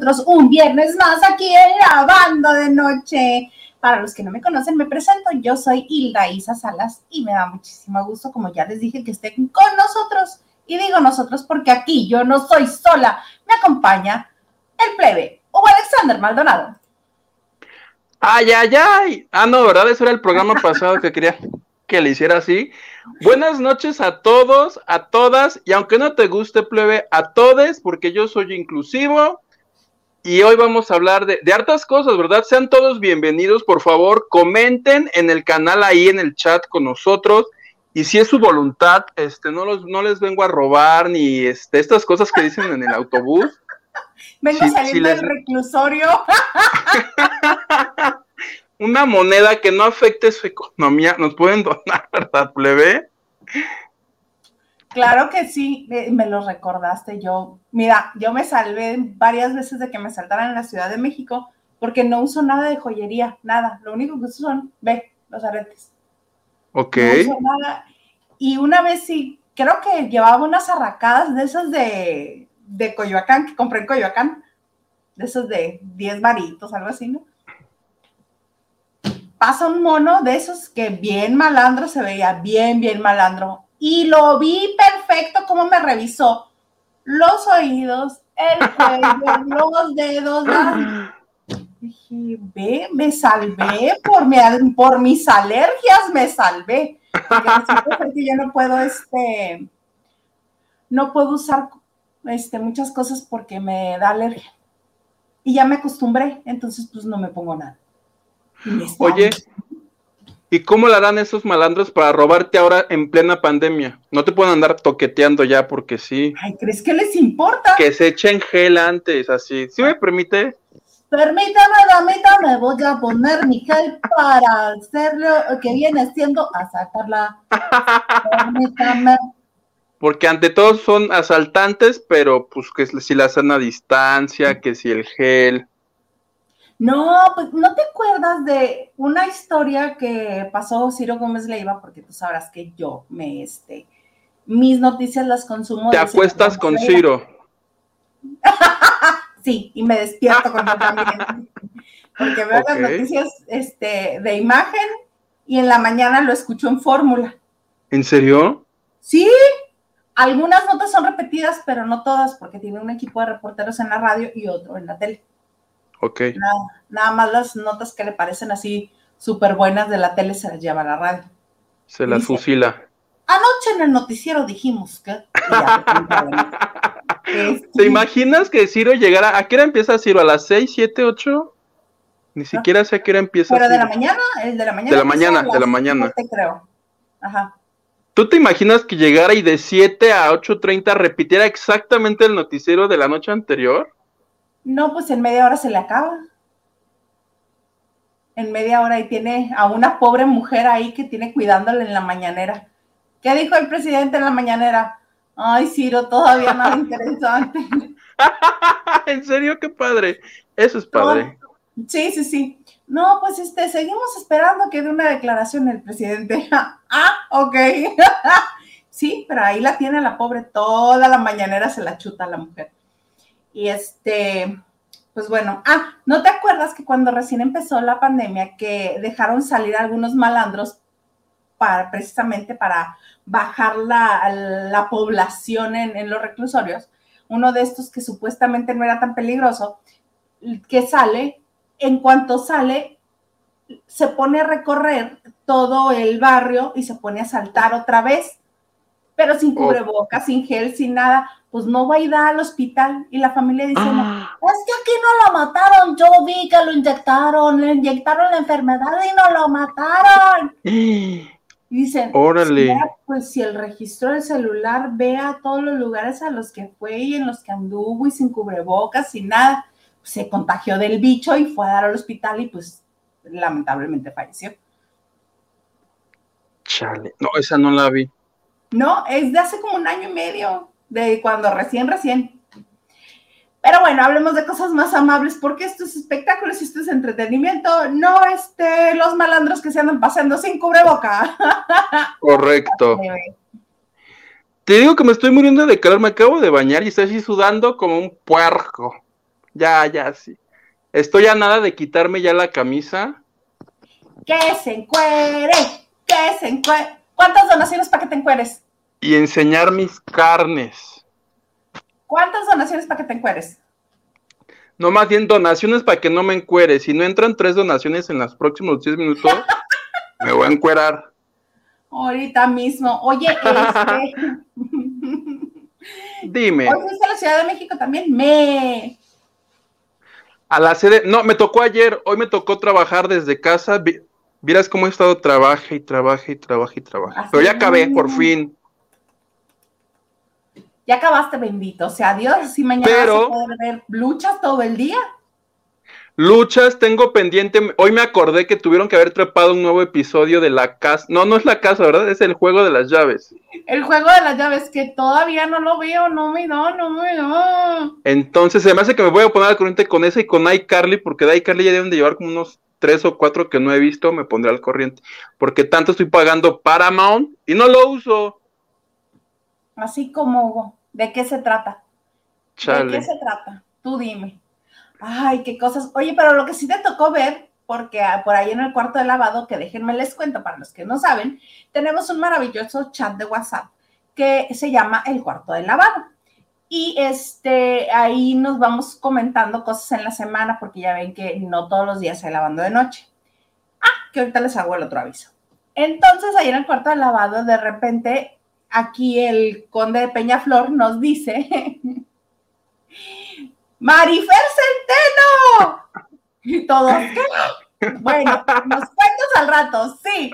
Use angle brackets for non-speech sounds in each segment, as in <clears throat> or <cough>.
nosotros un viernes más aquí en la banda de noche. Para los que no me conocen, me presento. Yo soy Hilda Isa Salas y me da muchísimo gusto, como ya les dije, que estén con nosotros. Y digo nosotros porque aquí yo no soy sola. Me acompaña el plebe o Alexander Maldonado. Ay, ay, ay. Ah, no, ¿verdad? Eso era el programa <laughs> pasado que quería que le hiciera así. Buenas noches a todos, a todas, y aunque no te guste, plebe, a todes, porque yo soy inclusivo. Y hoy vamos a hablar de, de hartas cosas, ¿verdad? Sean todos bienvenidos, por favor, comenten en el canal ahí en el chat con nosotros. Y si es su voluntad, este, no, los, no les vengo a robar ni este, estas cosas que dicen en el autobús. <laughs> Vengo saliendo sí les- del reclusorio. <laughs> Una moneda que no afecte su economía, nos pueden donar, <laughs> ¿verdad, plebe? Claro que sí, me, me lo recordaste yo. Mira, yo me salvé varias veces de que me saltaran en la Ciudad de México porque no uso nada de joyería, nada. Lo único que uso son, ve, los aretes. Ok. No uso nada. Y una vez sí, creo que llevaba unas arracadas de esas de, de Coyoacán, que compré en Coyoacán, de esos de 10 varitos, algo así, ¿no? Pasa un mono de esos que bien malandro se veía, bien, bien malandro. Y lo vi perfecto como me revisó los oídos, el cuello, <laughs> los dedos. la- Dije, ve, me salvé por, mi, por mis alergias, me salvé. Porque yo no puedo, este, no puedo usar este, muchas cosas porque me da alergia. Y ya me acostumbré, entonces pues no me pongo nada. Oye, ¿y cómo le harán esos malandros para robarte ahora en plena pandemia? No te pueden andar toqueteando ya porque sí. Ay, ¿crees que les importa? Que se echen gel antes, así. ¿Sí me permite? Permítame, damita, me voy a poner mi gel para hacerlo que viene siendo asaltarla. Permítame. <laughs> Porque ante todo son asaltantes, pero pues que si la sana distancia, que si el gel. No, pues no te acuerdas de una historia que pasó Ciro Gómez Leiva, porque tú sabrás que yo me, este, mis noticias las consumo. Te Ciro acuestas con. Ciro. <laughs> Sí, y me despierto con él también. Porque veo las noticias este, de imagen y en la mañana lo escucho en fórmula. ¿En serio? Sí, algunas notas son repetidas, pero no todas, porque tiene un equipo de reporteros en la radio y otro en la tele. Ok. Nada, nada más las notas que le parecen así súper buenas de la tele se las lleva a la radio. Se las Dice- fusila. Anoche en el noticiero dijimos que... <laughs> Este, ¿Te imaginas que Ciro llegara? ¿A qué hora empieza Ciro? ¿A las 6, 7, 8? Ni siquiera sé a qué hora empieza. Pero de la Ciro. mañana, el de la mañana. De la mañana, de la mañana. siete, creo. Ajá. ¿Tú te imaginas que llegara y de 7 a 8.30 repitiera exactamente el noticiero de la noche anterior? No, pues en media hora se le acaba. En media hora y tiene a una pobre mujer ahí que tiene cuidándole en la mañanera. ¿Qué dijo el presidente en la mañanera? Ay, Ciro, todavía nada <laughs> interesante. <laughs> en serio, qué padre. Eso es padre. Sí, sí, sí. No, pues este, seguimos esperando que dé una declaración el presidente. <laughs> ah, ok. sí, pero ahí la tiene la pobre, toda la mañanera se la chuta la mujer. Y este, pues bueno, ah, ¿no te acuerdas que cuando recién empezó la pandemia que dejaron salir algunos malandros para precisamente para bajar la, la población en, en los reclusorios? Uno de estos que supuestamente no era tan peligroso, que sale, en cuanto sale, se pone a recorrer todo el barrio y se pone a saltar otra vez, pero sin Oh. cubrebocas, sin gel, sin nada, pues no va a ir al hospital y la familia dice, no, Ah, es que aquí no lo mataron, yo vi que lo inyectaron, le inyectaron la enfermedad y no lo mataron. Y dicen, Órale. "Sí, pues si el registro del celular vea todos los lugares a los que fue y en los que anduvo y sin cubrebocas, sin nada, pues, se contagió del bicho y fue a dar al hospital y pues lamentablemente falleció. chale. No, esa no la vi. No, es de hace como un año y medio, de cuando recién, recién. Pero bueno, hablemos de cosas más amables, porque esto es espectáculos y esto es entretenimiento, no este, los malandros que se andan paseando sin cubreboca. <laughs> Correcto. Te digo que me estoy muriendo de calor, me acabo de bañar y estoy así sudando como un puerco. Ya, ya, sí. Estoy a nada de quitarme ya la camisa. Que se encuere, que se encuere. ¿Cuántas donaciones para que te encueres? Y enseñar mis carnes. ¿Cuántas donaciones para que te encueres? No, más bien donaciones para que no me encuere. Si no entran tres donaciones en los próximos 10 minutos, <laughs> me voy a encuerar. Ahorita mismo. Oye, este. <laughs> Dime. Hoy fuiste a la Ciudad de México también. Me. A la sede. No, me tocó ayer. Hoy me tocó trabajar desde casa. Vieras cómo he estado trabaje y trabaje y trabaje y trabaje. Pero ya acabé, por fin. Ya acabaste, bendito. O sea, Dios, si mañana Pero- vas a poder ver luchas todo el día. Luchas, tengo pendiente. Hoy me acordé que tuvieron que haber trepado un nuevo episodio de la casa. No, no es la casa, ¿verdad? Es el juego de las llaves. El juego de las llaves que todavía no lo veo, no me da, no me da. Entonces, se me hace que me voy a poner al corriente con ese y con iCarly, porque de iCarly ya deben de llevar como unos tres o cuatro que no he visto. Me pondré al corriente. Porque tanto estoy pagando Paramount y no lo uso. Así como, ¿de qué se trata? ¿De qué se trata? Tú dime. Ay, qué cosas. Oye, pero lo que sí te tocó ver, porque ah, por ahí en el cuarto de lavado, que déjenme les cuento para los que no saben, tenemos un maravilloso chat de WhatsApp que se llama El cuarto de lavado. Y este, ahí nos vamos comentando cosas en la semana, porque ya ven que no todos los días hay lavando de noche. Ah, que ahorita les hago el otro aviso. Entonces, ahí en el cuarto de lavado, de repente, aquí el conde de Peñaflor nos dice <laughs> Marifer Centeno. Y todos, ¿qué? Bueno, nos cuentas al rato, sí.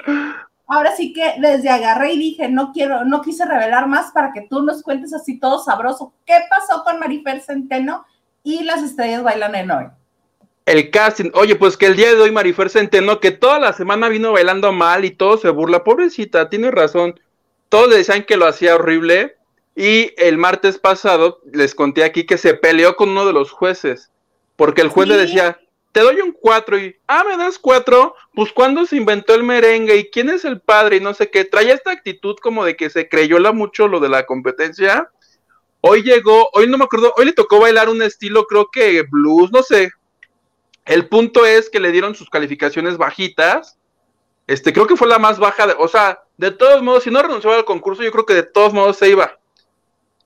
Ahora sí que desde agarré y dije, no quiero, no quise revelar más para que tú nos cuentes así todo sabroso. ¿Qué pasó con Marifer Centeno y las estrellas bailan en hoy? El casting, oye, pues que el día de hoy Marifer Centeno, que toda la semana vino bailando mal y todo se burla, pobrecita, tiene razón. Todos le decían que lo hacía horrible. Y el martes pasado les conté aquí que se peleó con uno de los jueces, porque el juez le decía, te doy un 4 y, ah, me das 4, pues cuando se inventó el merengue y quién es el padre y no sé qué, traía esta actitud como de que se creyó la mucho lo de la competencia. Hoy llegó, hoy no me acuerdo, hoy le tocó bailar un estilo, creo que blues, no sé. El punto es que le dieron sus calificaciones bajitas. Este, creo que fue la más baja, de, o sea, de todos modos, si no renunciaba al concurso, yo creo que de todos modos se iba.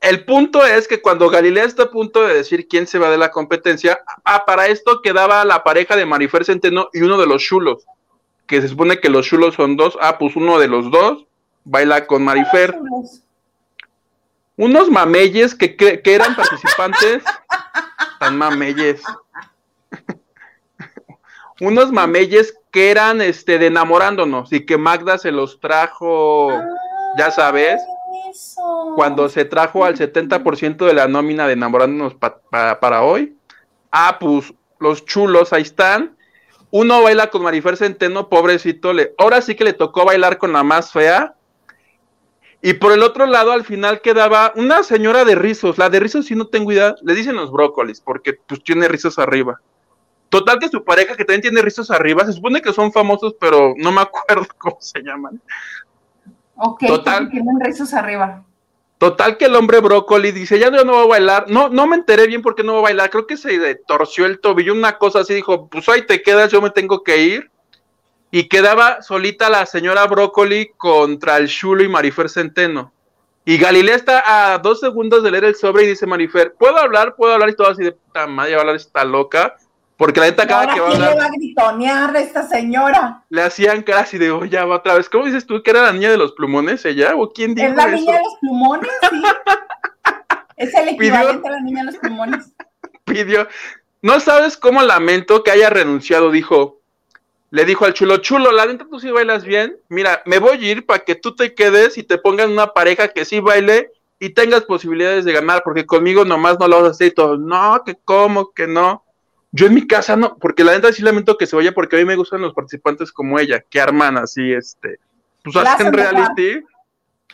El punto es que cuando Galilea está a punto de decir quién se va de la competencia, ah, para esto quedaba la pareja de Marifer Centeno y uno de los chulos, que se supone que los chulos son dos, ah, pues uno de los dos baila con Marifer. Unos mameyes que, que, que eran participantes, tan mameyes. <laughs> Unos mameyes que eran este de enamorándonos y que Magda se los trajo, ya sabes, Cuando se trajo al 70% de la nómina de enamorándonos pa- para hoy. Ah, pues los chulos ahí están. Uno baila con Marifer Centeno, pobrecito. Le, ahora sí que le tocó bailar con la más fea. Y por el otro lado, al final quedaba una señora de rizos. La de rizos, si no tengo idea, le dicen los brócolis, porque pues tiene rizos arriba. Total que su pareja, que también tiene rizos arriba, se supone que son famosos, pero no me <laughs> acuerdo cómo se llaman. Ok, Total. porque tienen rizos arriba. Total que el hombre brócoli dice, ya no, no va a bailar. No, no me enteré bien por qué no va a bailar. Creo que se torció el tobillo, una cosa así. Dijo, pues ahí te quedas, yo me tengo que ir. Y quedaba solita la señora brócoli contra el chulo y Marifer Centeno. Y Galilea está a dos segundos de leer el sobre y dice Marifer, ¿puedo hablar? ¿Puedo hablar? Y todo así de puta madre, va a hablar esta loca. Porque la neta ¿Y cada ahora que va a hablar le va a gritonear a esta señora? le hacían cara así de, oh, ya va otra vez. ¿Cómo dices tú que era la niña de los plumones ella? ¿O quién dijo ¿Es la eso? niña de los plumones? Sí. <laughs> es el equivalente a la niña de los plumones. <laughs> pidió. No sabes cómo lamento que haya renunciado, dijo. Le dijo al chulo, chulo, la neta tú sí bailas bien. Mira, me voy a ir para que tú te quedes y te pongan una pareja que sí baile y tengas posibilidades de ganar, porque conmigo nomás no lo vas a hacer y todo. No, que cómo, que no. Yo en mi casa no, porque la neta sí lamento que se vaya, porque a mí me gustan los participantes como ella, que arman así, este, pues hacen reality.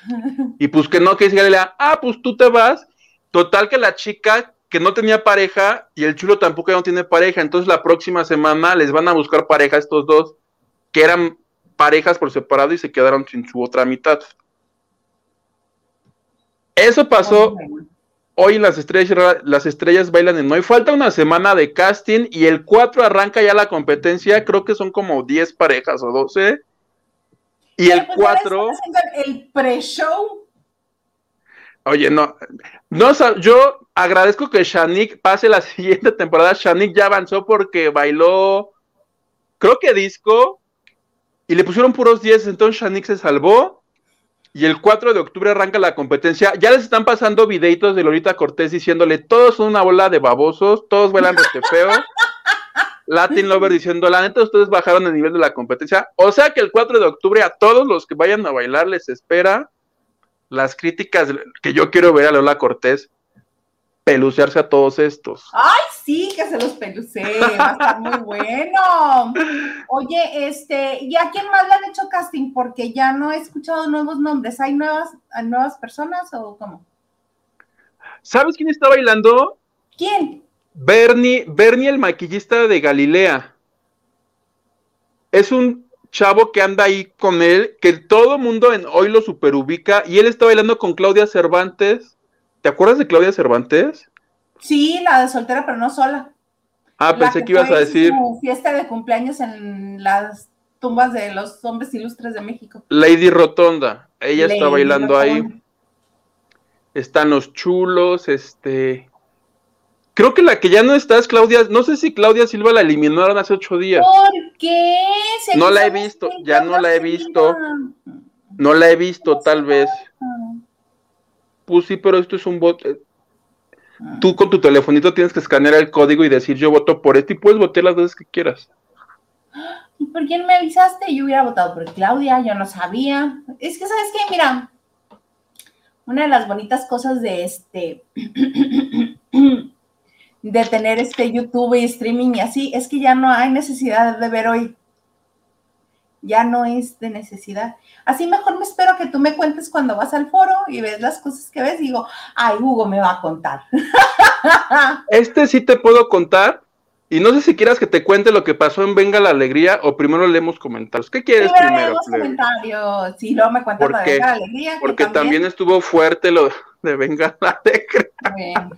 <laughs> Y pues que no, que Galilea, ah, pues tú te vas. Total que la chica que no tenía pareja y el chulo tampoco ya no tiene pareja. Entonces la próxima semana les van a buscar pareja estos dos, que eran parejas por separado y se quedaron sin su otra mitad. Eso pasó hoy las estrellas, las estrellas bailan en hoy. Falta una semana de casting y el 4 arranca ya la competencia. Creo que son como 10 parejas o 12. Y el 4. Pues, el pre-show. Oye, no, no, yo agradezco que Shanik pase la <laughs> siguiente temporada. Shanik ya avanzó porque bailó, creo que disco, y le pusieron puros 10, entonces Shanik se salvó y el 4 de octubre arranca la competencia. Ya les están pasando videitos de Lolita Cortés diciéndole, todos son una bola de babosos, todos bailan rete feo. <laughs> Latin Lover diciendo, la neta, ustedes bajaron el nivel de la competencia. O sea que el 4 de octubre a todos los que vayan a bailar les espera las críticas que yo quiero ver a Lola Cortés pelucearse a todos estos. Ay, sí, que se los pelucee, va a estar muy <laughs> bueno. Oye, este, ¿y a quién más le han hecho casting? Porque ya no he escuchado nuevos nombres. ¿Hay nuevas, nuevas personas o cómo? ¿Sabes quién está bailando? ¿Quién? Bernie, Bernie el maquillista de Galilea. Es un chavo que anda ahí con él, que todo mundo en hoy lo superubica, y él está bailando con Claudia Cervantes ¿Te acuerdas de Claudia Cervantes? Sí, la de soltera, pero no sola. Ah, pensé que, ibas a decir. Su fiesta de cumpleaños en las tumbas de los hombres ilustres de México. Lady Rotonda, ella está bailando ahí. Están los chulos, este. Creo que la que ya no está es Claudia. No sé si Claudia Silva la eliminaron hace ocho días. ¿Por qué? no la he visto, ya no la he visto. No la he visto, tal vez. Pues sí, pero esto es un voto. Eh, ah. Tú con tu telefonito tienes que escanear el código y decir yo voto por esto y puedes votar las veces que quieras. <gasps> ¿Y por quién me avisaste? Yo hubiera votado por Claudia, yo no sabía. Es que, ¿sabes qué? Mira, una de las bonitas cosas de este, <clears throat> de tener este YouTube y streaming y así, es que ya no hay necesidad de ver hoy. Ya no es de necesidad. Así mejor me espero que tú me cuentes cuando vas al foro y ves las cosas que ves y digo, ay, Hugo me va a contar. <laughs> Este sí te puedo contar. Y no sé si quieras que te cuente lo que pasó en Venga la Alegría o primero leemos comentarios. ¿Qué quieres primero? Leemos comentarios. Sí, luego me cuentas lo de Venga la Alegría. Porque también... estuvo fuerte lo de Venga la Alegría.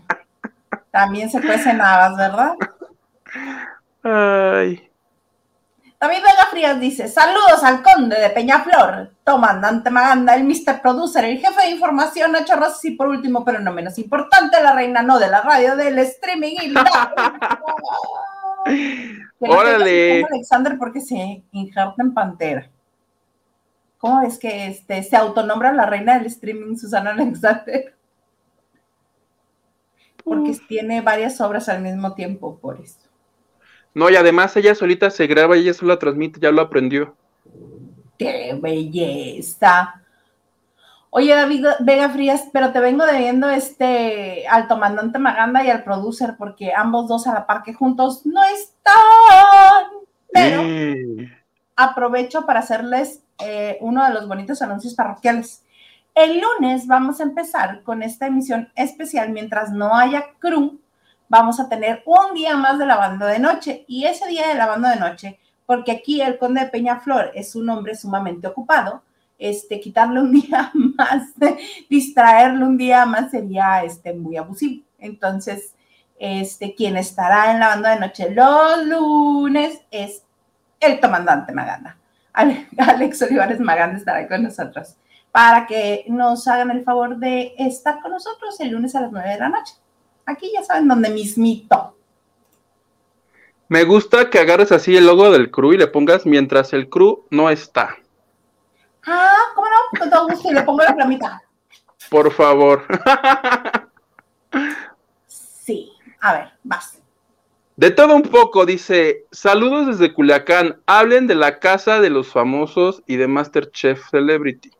También se cuecen habas, ¿verdad? Ay. David Vega Frías dice, saludos al conde de Peñaflor, comandante Maganda, el Mr. Producer, el jefe de información, Nacho Rossi y por último, pero no menos importante, la reina no de la radio, del streaming y la... <laughs> ¡Órale! Alexander porque se injerta en Pantera. ¿Cómo es que este, se autonombra la reina del streaming Susana Alexander? Porque tiene varias obras al mismo tiempo, por eso. No, y además ella solita se graba y ella solo transmite, ya lo aprendió. ¡Qué belleza! Oye, David Vega Frías, pero te vengo debiendo este al comandante Maganda y al producer, porque ambos dos a la par que juntos no están. Pero aprovecho para hacerles eh, uno de los bonitos anuncios parroquiales. El lunes vamos a empezar con esta emisión especial mientras no haya crew vamos a tener un día más de lavando de noche. Y ese día de lavando de noche, porque aquí el conde de Peñaflor es un hombre sumamente ocupado, este, quitarle un <laughs> día más, distraerle un día más sería este, muy abusivo. Entonces, este, quien estará en lavando de noche los lunes es el comandante Maganda. <laughs> Alex Olivares Maganda estará con nosotros para que nos hagan el favor de estar con nosotros el lunes a las 9 de la noche. Aquí ya saben dónde mismito. Me gusta que agarres así el logo del crew y le pongas mientras el crew no está. Ah, ¿cómo no? Con todo gusto y le pongo la flamita. Por favor. sí, a ver, vas. De todo un poco, dice, saludos desde Culiacán, hablen de la casa de los famosos y de Masterchef Celebrity.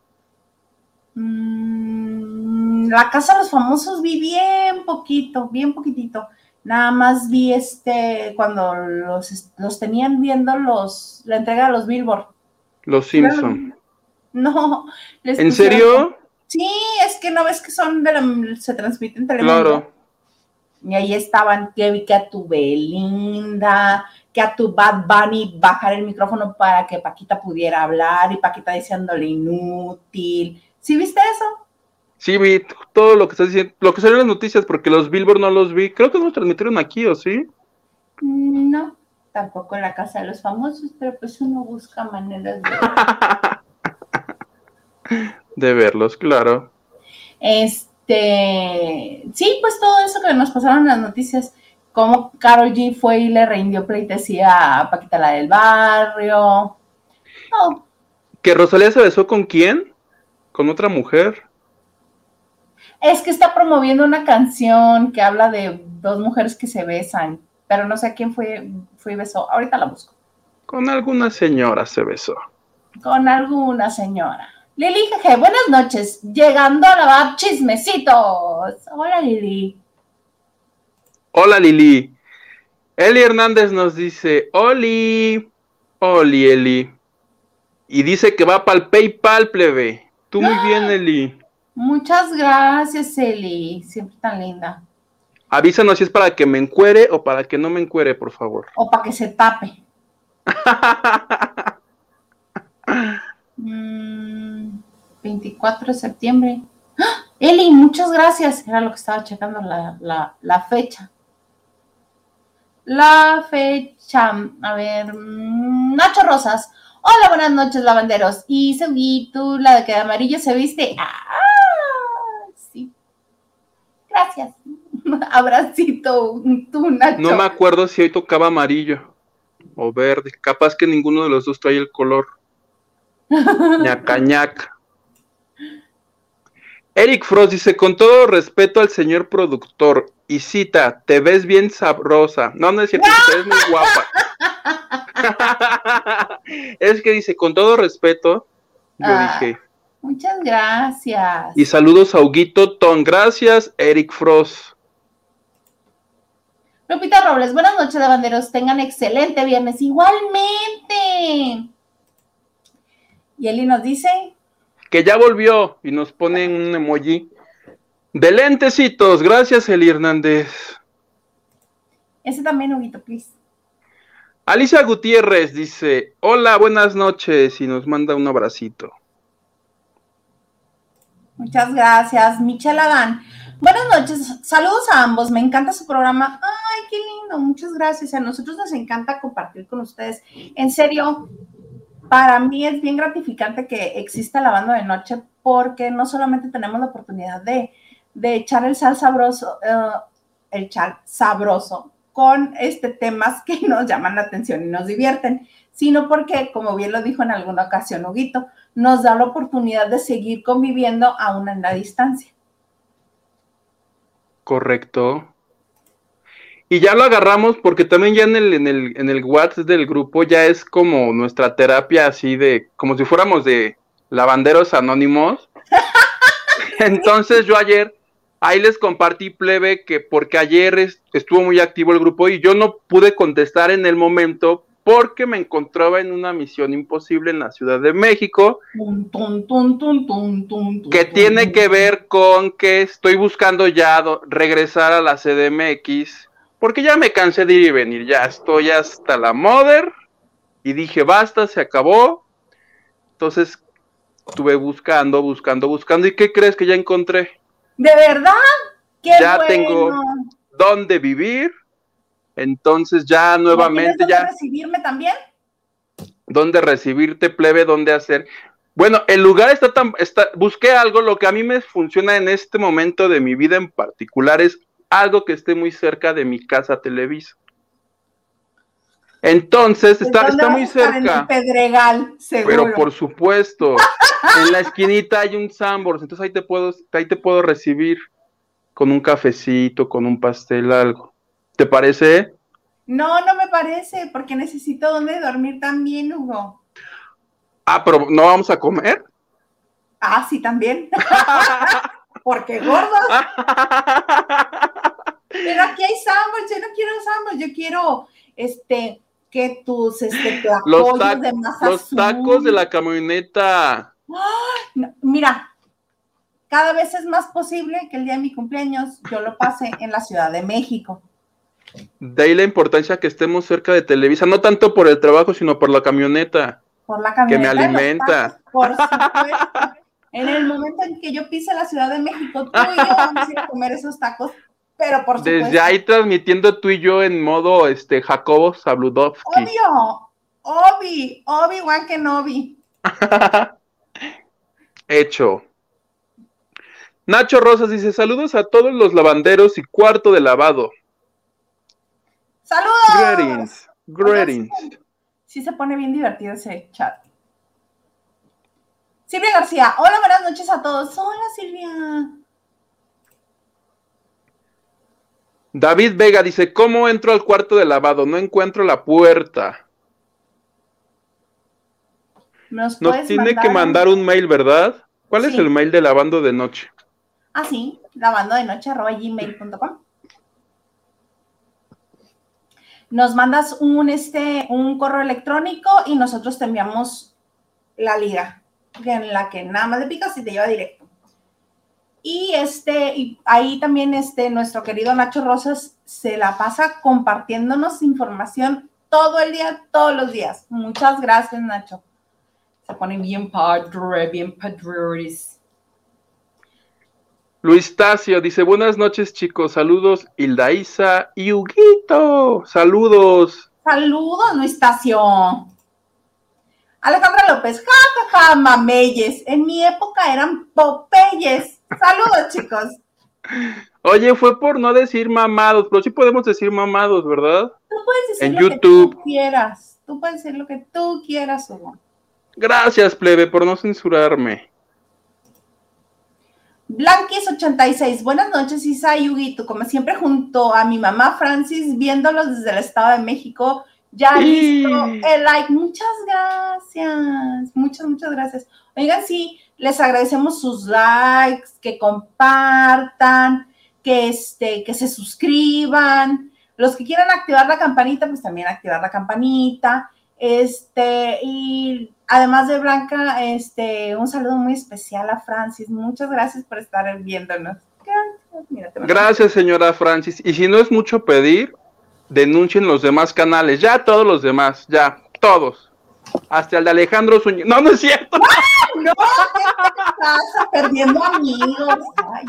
Mmm la casa de los famosos vi bien poquito, bien poquitito. Nada más vi este cuando los, los tenían viendo los la entrega de los Billboard. Los Simpson. No. ¿En serio? Sí, es que no ves que son de se transmiten Telemundo. Claro. Y ahí estaban que vi que a tu Belinda, que a tu Bad Bunny bajar el micrófono para que Paquita pudiera hablar y Paquita diciéndole inútil. ¿Sí viste eso? Sí, vi todo lo que estás diciendo, lo que salió en las noticias, porque los Billboard no los vi. Creo que nos transmitieron aquí, ¿o sí? Mm, no, tampoco en la casa de los famosos, pero pues uno busca maneras de... <laughs> de verlos, claro. Este, sí, pues todo eso que nos pasaron en las noticias, como Carol G fue y le rindió pleitesía a Paquita la del barrio. ¿Que Rosalía se besó con quién? ¿Con otra mujer? Es que está promoviendo una canción que habla de dos mujeres que se besan, pero no sé quién fue, fue y besó. Ahorita la busco. Con alguna señora se besó. Con alguna señora. Lili Jeje, buenas noches. Llegando a lavar chismecitos. Hola Lili. Hola Lili. Eli Hernández nos dice, Oli, Oli Eli. Y dice que va para el PayPal, plebe. Tú muy bien, Eli. Muchas gracias, Eli. Siempre tan linda. Avísanos si es para que me encuere o para que no me encuere, por favor. O para que se tape. 24 <laughs> mm, de septiembre. ¡Ah! Eli, muchas gracias. Era lo que estaba checando la, fecha. La fecha. A ver. Mm, Nacho Rosas. Hola, buenas noches, lavanderos. Y tú, la de que de amarillo se viste. ¡Ah! Gracias. <laughs> Abracito, tú, Nacho. No me acuerdo si hoy tocaba amarillo o verde. Capaz que ninguno de los dos trae el color. <laughs> ñaca, Eric Frost dice, con todo respeto al señor productor, y cita, te ves bien sabrosa. No, no es cierto, te ves muy guapa. <laughs> es que dice, con todo respeto, yo ah. dije, Muchas gracias. Y saludos a Huguito Ton. Gracias, Eric Frost. Lupita Robles, buenas noches, banderos. Tengan excelente viernes. Igualmente. Y Eli nos dice. Que ya volvió y nos pone un emoji de lentecitos. Gracias, Eli Hernández. Ese también, Huguito, please. Alicia Gutiérrez dice: Hola, buenas noches. Y nos manda un abracito. Muchas gracias, Michelle Adán. Buenas noches, saludos a ambos, me encanta su programa. Ay, qué lindo, muchas gracias. A nosotros nos encanta compartir con ustedes. En serio, para mí es bien gratificante que exista la banda de noche porque no solamente tenemos la oportunidad de, echar el sal sabroso, eh, el chal sabroso con este temas que <laughs> nos llaman la atención y nos divierten, sino porque, como bien lo dijo en alguna ocasión Huguito, nos da la oportunidad de seguir conviviendo aún en la distancia. Correcto. Y ya lo agarramos porque también ya en el, en el, en el WhatsApp del grupo ya es como nuestra terapia así de, como si fuéramos de lavanderos anónimos. <laughs> Entonces yo ayer, ahí les compartí plebe que porque ayer estuvo muy activo el grupo y yo no pude contestar en el momento porque me encontraba en una misión imposible en la Ciudad de México, que tiene que ver con que estoy buscando ya regresar a la CDMX, porque ya me cansé de ir y venir, ya estoy hasta la Mother, y dije, basta, se acabó. Entonces estuve buscando, buscando, buscando, ¿y qué crees que ya encontré? ¿De verdad? ¡Qué ya tengo dónde vivir entonces ya nuevamente ya... ¿Dónde recibirme también? ¿Dónde recibirte, plebe? ¿Dónde hacer? Bueno, el lugar está tan... Está, busqué algo, lo que a mí me funciona en este momento de mi vida en particular es algo que esté muy cerca de mi casa Televisa. Entonces, está, está muy cerca. En Pedregal, seguro. Pero por supuesto, en la esquinita hay un Sambors, entonces ahí te puedo, ahí te puedo recibir con un cafecito, con un pastel, algo. ¿Te parece? No, no me parece, porque necesito donde dormir también, Hugo. Ah, pero ¿no vamos a comer? Ah, sí, también. <laughs> porque gordo. pero aquí hay sándwich, yo no quiero sándwich, yo quiero, este, que tus, este, <laughs> los, de los tacos de la camioneta. mira, cada vez es más posible que el día de mi cumpleaños yo lo pase en la Ciudad de México. De ahí la importancia que estemos cerca de Televisa, no tanto por el trabajo, sino por la camioneta. Por la camioneta. Que me alimenta. por supuesto. En el momento en que yo pise la Ciudad de México, tú y yo vamos a ir a comer esos tacos, pero por supuesto. Desde ahí transmitiendo tú y yo en modo este Jacobo Sabludovsky. Obvio, Obi, Obi Wan Kenobi. <laughs> Hecho. Nacho Rosas dice: Saludos a todos los lavanderos y cuarto de lavado. ¡Saludos! Greetings. Greetings. Sí se pone bien divertido ese chat. Silvia García, hola, buenas noches a todos. Hola, Silvia. David Vega dice, ¿cómo entro al cuarto de lavado? No encuentro la puerta. Nos, tiene que mandar un mail, ¿verdad? ¿Cuál es el mail de lavando de noche? Ah, sí, lavando de noche arroba gmail.com. Nos mandas un, este, un correo electrónico y nosotros te enviamos la liga en la que nada más le picas y te lleva directo. Y este, y ahí también este, nuestro querido Nacho Rosas se la pasa compartiéndonos información todo el día, todos los días. Muchas gracias, Nacho. Se pone bien padre, bien padres. Luis Tacio dice, buenas noches chicos, saludos Hilda Isa y Huguito, saludos. Saludos, Luis Tacio. Alejandra López, ja, ja, ja, mameyes. En mi época eran popeyes. Saludos, <laughs> chicos. Oye, fue por no decir mamados, pero sí podemos decir mamados, ¿verdad? Tú puedes decir En lo YouTube. que tú quieras. Tú puedes decir lo que tú quieras, Hugo. Gracias, plebe, por no censurarme. Blanquis86, buenas noches, Isa y Huguito. Como siempre, junto a mi mamá Francis, viéndolos desde el Estado de México. Ya listo el like. Muchas gracias. Muchas, muchas gracias. Oigan, sí, les agradecemos sus likes, que compartan, que, este, que se suscriban. Los que quieran activar la campanita, pues también activar la campanita. Este, y además de Blanca, este, un saludo muy especial a Francis. Muchas gracias por estar viéndonos. Gracias. Señora Francis. Y si no es mucho pedir, denuncien los demás canales, ya todos los demás, ya, todos. Hasta el de Alejandro Zúñiga. No, no es cierto. <laughs> No, ¿qué te pasa? Perdiendo amigos. Ay,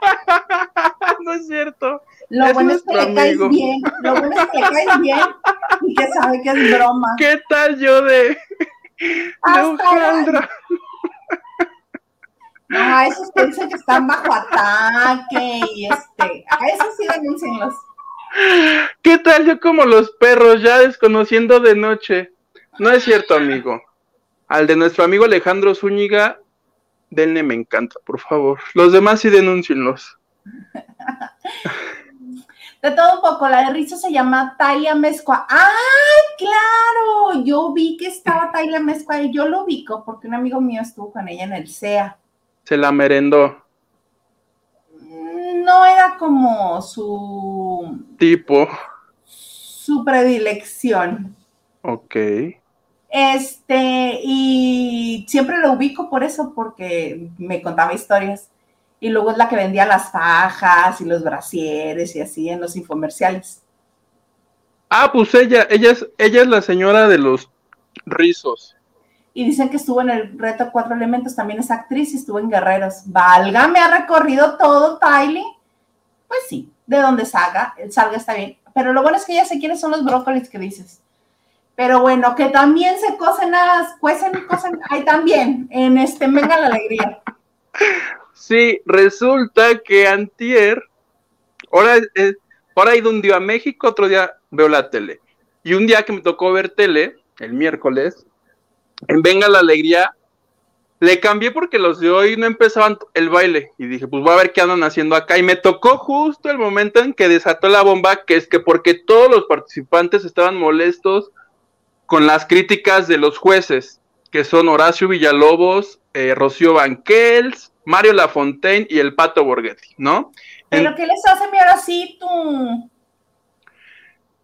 <laughs> no es cierto. lo Es bueno es que le caes bien. Lo bueno es que le caes bien y que sabe que es broma. ¿Qué tal yo de, Alejandra? No, a esos dicen que están bajo ataque y este, a esos sí denúncienlos. ¿Qué tal yo como los perros ya desconociendo de noche? No es cierto, amigo. Al de nuestro amigo Alejandro Zúñiga, denle me encanta, por favor. Los demás sí denúncienlos. <laughs> De todo un poco, la de Rizo se llama Talia Mezcua. ¡Ay, claro! Yo vi que estaba Talia Mezcua y yo lo ubico porque un amigo mío estuvo con ella en el SEA. Se la merendó. No era como su, Tipo. su predilección. Ok. Este, y siempre lo ubico por eso, porque me contaba historias. Y luego es la que vendía las fajas y los brasieres y así en los infomerciales. Ah, pues ella, ella es, ella es la señora de los rizos. Y dicen que estuvo en el reto Cuatro Elementos, también es actriz y estuvo en Guerreros. Válgame, ha recorrido todo, Tylee. Pues sí, de donde salga, salga está bien. Pero lo bueno es que ya sé quiénes son los brócolis que dices. Pero bueno, que también se cocen las, cuecen, cocen, ahí también, en este, venga la alegría. <laughs> Sí, resulta que antier, ahora, es- ahora he ido un día a México, otro día veo la tele. Y un día que me tocó ver tele, el miércoles, en Venga la Alegría, le cambié porque los de hoy no empezaban el baile. Y dije, pues voy a ver qué andan haciendo acá. Y me tocó justo el momento en que desató la bomba, que es que porque todos los participantes estaban molestos con las críticas de los jueces, que son Horacio Villalobos, eh, Rocío Banquels, Mario Lafontaine y el Pato Borghetti, ¿no? En- Pero ¿qué les hace mi ahora sí tú?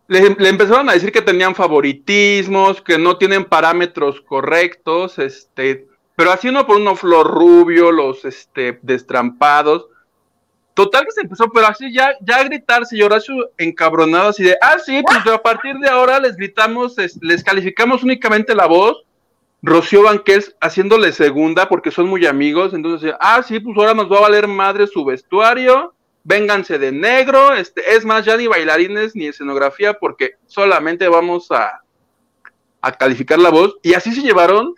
le, le empezaron a decir que tenían favoritismos, que no tienen parámetros correctos, este, pero así uno por uno flor rubio, los este, destrampados. Total que se empezó, pero así ya, ya a gritarse y Horacio encabronado así de, ah, sí, pues a partir de ahora les gritamos, es- les calificamos únicamente la voz Rocío Banquels haciéndole segunda porque son muy amigos, entonces, ah, sí, pues ahora nos va a valer madre su vestuario, vénganse de negro, este, es más, ya ni bailarines ni escenografía porque solamente vamos a, a calificar la voz, y así se llevaron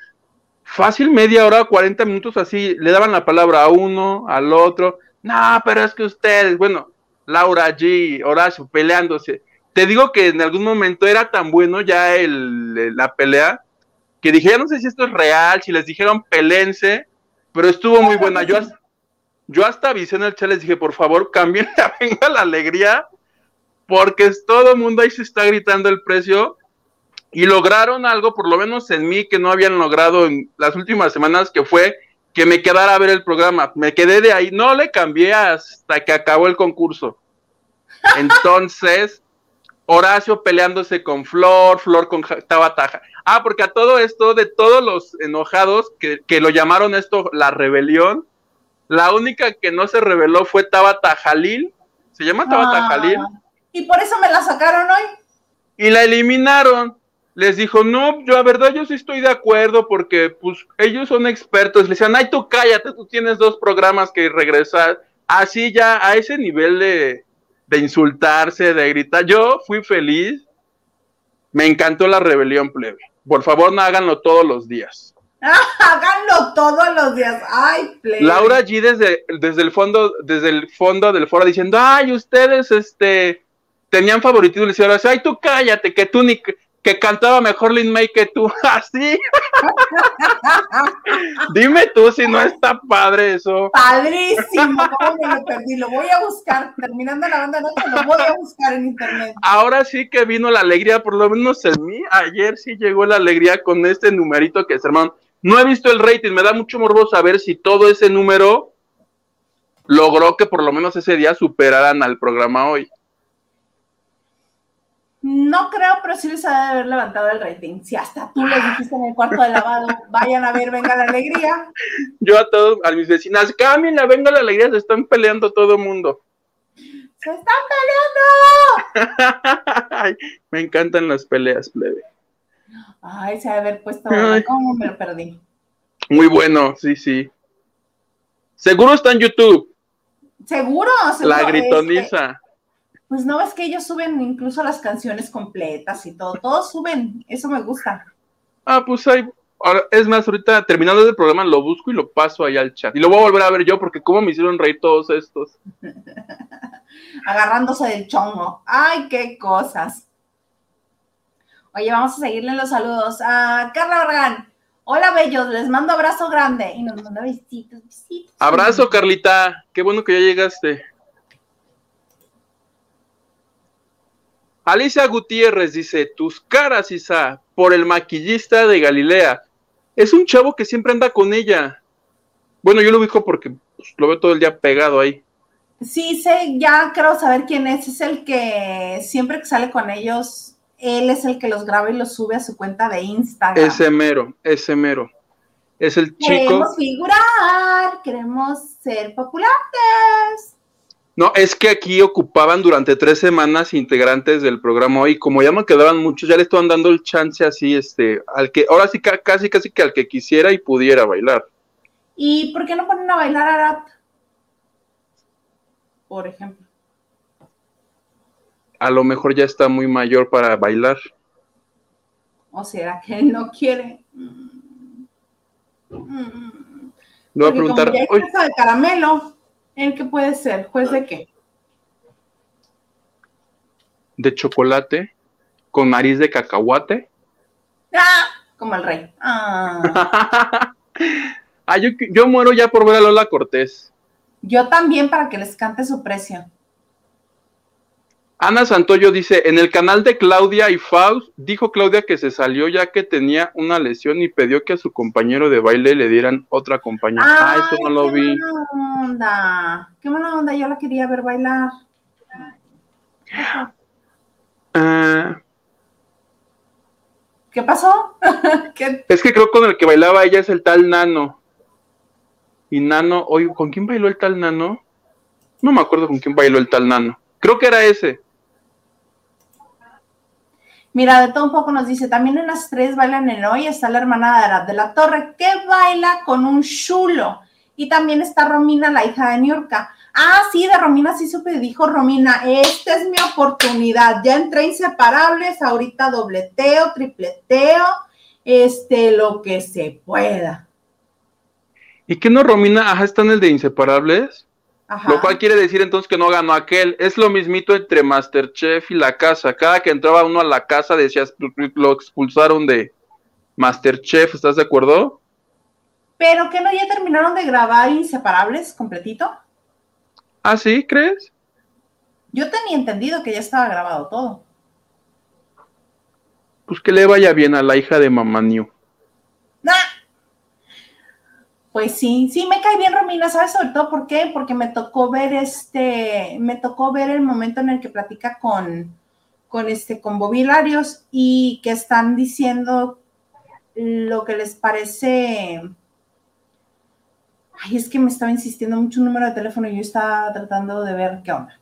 fácil media hora, 40 minutos así, le daban la palabra a uno, al otro, no, pero es que ustedes, bueno, Laura G, Horacio, peleándose. Te digo que en algún momento era tan bueno ya el, la pelea que dije, ya no sé si esto es real, si les dijeron pelense, pero estuvo muy buena. Yo, yo hasta avisé en el chat, les dije, por favor, cambien <laughs> la venga la alegría, porque es, todo el mundo ahí se está gritando el precio y lograron algo, por lo menos en mí, que no habían logrado en las últimas semanas, que fue que me quedara a ver el programa. Me quedé de ahí, no le cambié hasta que acabó el concurso. <laughs> Entonces, Horacio peleándose con Flor, Flor con Tabataja. Ah, porque a todo esto, de todos los enojados que, que, lo llamaron esto la rebelión, la única que no se rebeló fue Tabata Jalil. ¿Se llama Tabata Jalil? Ah, y por eso me la sacaron hoy. Y la eliminaron les dijo, no, yo a verdad yo sí estoy de acuerdo porque pues ellos son expertos. Le decían, ay, tú cállate, tú tienes dos programas que regresar. Así ya, a ese nivel de, de insultarse, de gritar. Yo fui feliz. Me encantó la rebelión plebe. Por favor, no háganlo todos los días. <laughs> háganlo todos los días. Ay, plebe. Laura G desde, desde el fondo, desde el fondo del foro diciendo, ay, ustedes, este, tenían favoritismo. Le decían, ay, tú cállate, que tú ni, que cantaba mejor Lin May que tú, <laughs> así. Dime tú si no está padre eso. Padrísimo, ¿cómo me lo perdí? Lo voy a buscar, terminando la banda noche, lo voy a buscar en internet. Ahora sí que vino la alegría, por lo menos en mí, ayer sí llegó la alegría con este numerito que es, hermano. No he visto el rating, me da mucho morbo saber si todo ese número logró que por lo menos ese día superaran al programa hoy. No creo, pero sí les ha de haber levantado el rating. Si hasta tú les dijiste en el cuarto de lavado, vayan a ver, venga la alegría. Yo a todos, a mis vecinas, la venga la alegría, se están peleando todo el mundo. ¡Se están peleando! <laughs> me encantan las peleas, plebe. Ay, se ha de haber puesto. ¿Cómo me lo perdí? Muy bueno, sí, sí. Seguro está en YouTube. Seguro, seguro. La gritoniza pues no ves que ellos suben incluso las canciones completas y todo, todos suben, eso me gusta. Ah, pues hay, es más, ahorita terminando el programa lo busco y lo paso ahí al chat. Y lo voy a volver a ver yo porque cómo me hicieron reír todos estos. <laughs> Agarrándose del chongo. Ay, qué cosas. Oye, vamos a seguirle los saludos. A Carla Organ. Hola, bellos, les mando abrazo grande. Y nos manda besitos, besitos. Abrazo, Carlita. Qué bueno que ya llegaste. Alicia Gutiérrez dice, tus caras, Isa, por el maquillista de Galilea. Es un chavo que siempre anda con ella. Bueno, yo lo ubico porque pues, lo veo todo el día pegado ahí. Sí, sé, ya creo saber quién es. Es el que siempre que sale con ellos, él es el que los graba y los sube a su cuenta de Instagram. Ese mero, ese mero. Es el chico. Queremos figurar, queremos ser populares. No, es que aquí ocupaban durante tres semanas integrantes del programa y como ya no quedaban muchos, ya le estaban dando el chance así, este, al que, ahora sí casi, casi que al que quisiera y pudiera bailar. ¿Y por qué no ponen a bailar a rap? Por ejemplo. A lo mejor ya está muy mayor para bailar. ¿O será que él no quiere? No voy a preguntar. Como ya de caramelo. ¿En qué puede ser? ¿Juez de qué? De chocolate con nariz de cacahuate. ¡Ah! Como el rey. Ah. <laughs> ah yo, yo muero ya por ver a Lola Cortés. Yo también para que les cante su precio. Ana Santoyo dice, en el canal de Claudia y Faust, dijo Claudia que se salió ya que tenía una lesión y pidió que a su compañero de baile le dieran otra compañía. ah, eso no lo vi. Qué mala onda, qué mala onda, yo la quería ver bailar. Ah. ¿Qué pasó? <laughs> Es que creo con el que bailaba ella es el tal Nano. Y Nano, oye, ¿con quién bailó el tal Nano? No me acuerdo con quién bailó el tal Nano. Creo que era ese. Mira, de todo un poco nos dice, también en las tres bailan en hoy, está la hermana de de la Torre, que baila con un chulo. Y también está Romina, la hija de Niurka. Ah, sí, de Romina sí supe, dijo Romina, esta es mi oportunidad. Ya entré inseparables, ahorita dobleteo, tripleteo, este, lo que se pueda. ¿Y qué no, Romina? Ajá, está en el de inseparables. Lo cual quiere decir entonces que no ganó aquel. Es lo mismito entre Masterchef y la casa. Cada que entraba uno a la casa decías, lo expulsaron de Masterchef, ¿estás de acuerdo? Pero que no ya terminaron de grabar Inseparables completito. ¿Ah, sí? ¿Crees? Yo tenía entendido que ya estaba grabado todo. Pues que le vaya bien a la hija de Mamá New. Pues sí, sí me cae bien Romina, ¿sabes sobre todo por qué? Porque me tocó ver este, me tocó ver el momento en el que platica con, con este, con y que están diciendo lo que les parece. Ay, es que me estaba insistiendo mucho un número de teléfono y yo estaba tratando de ver qué onda.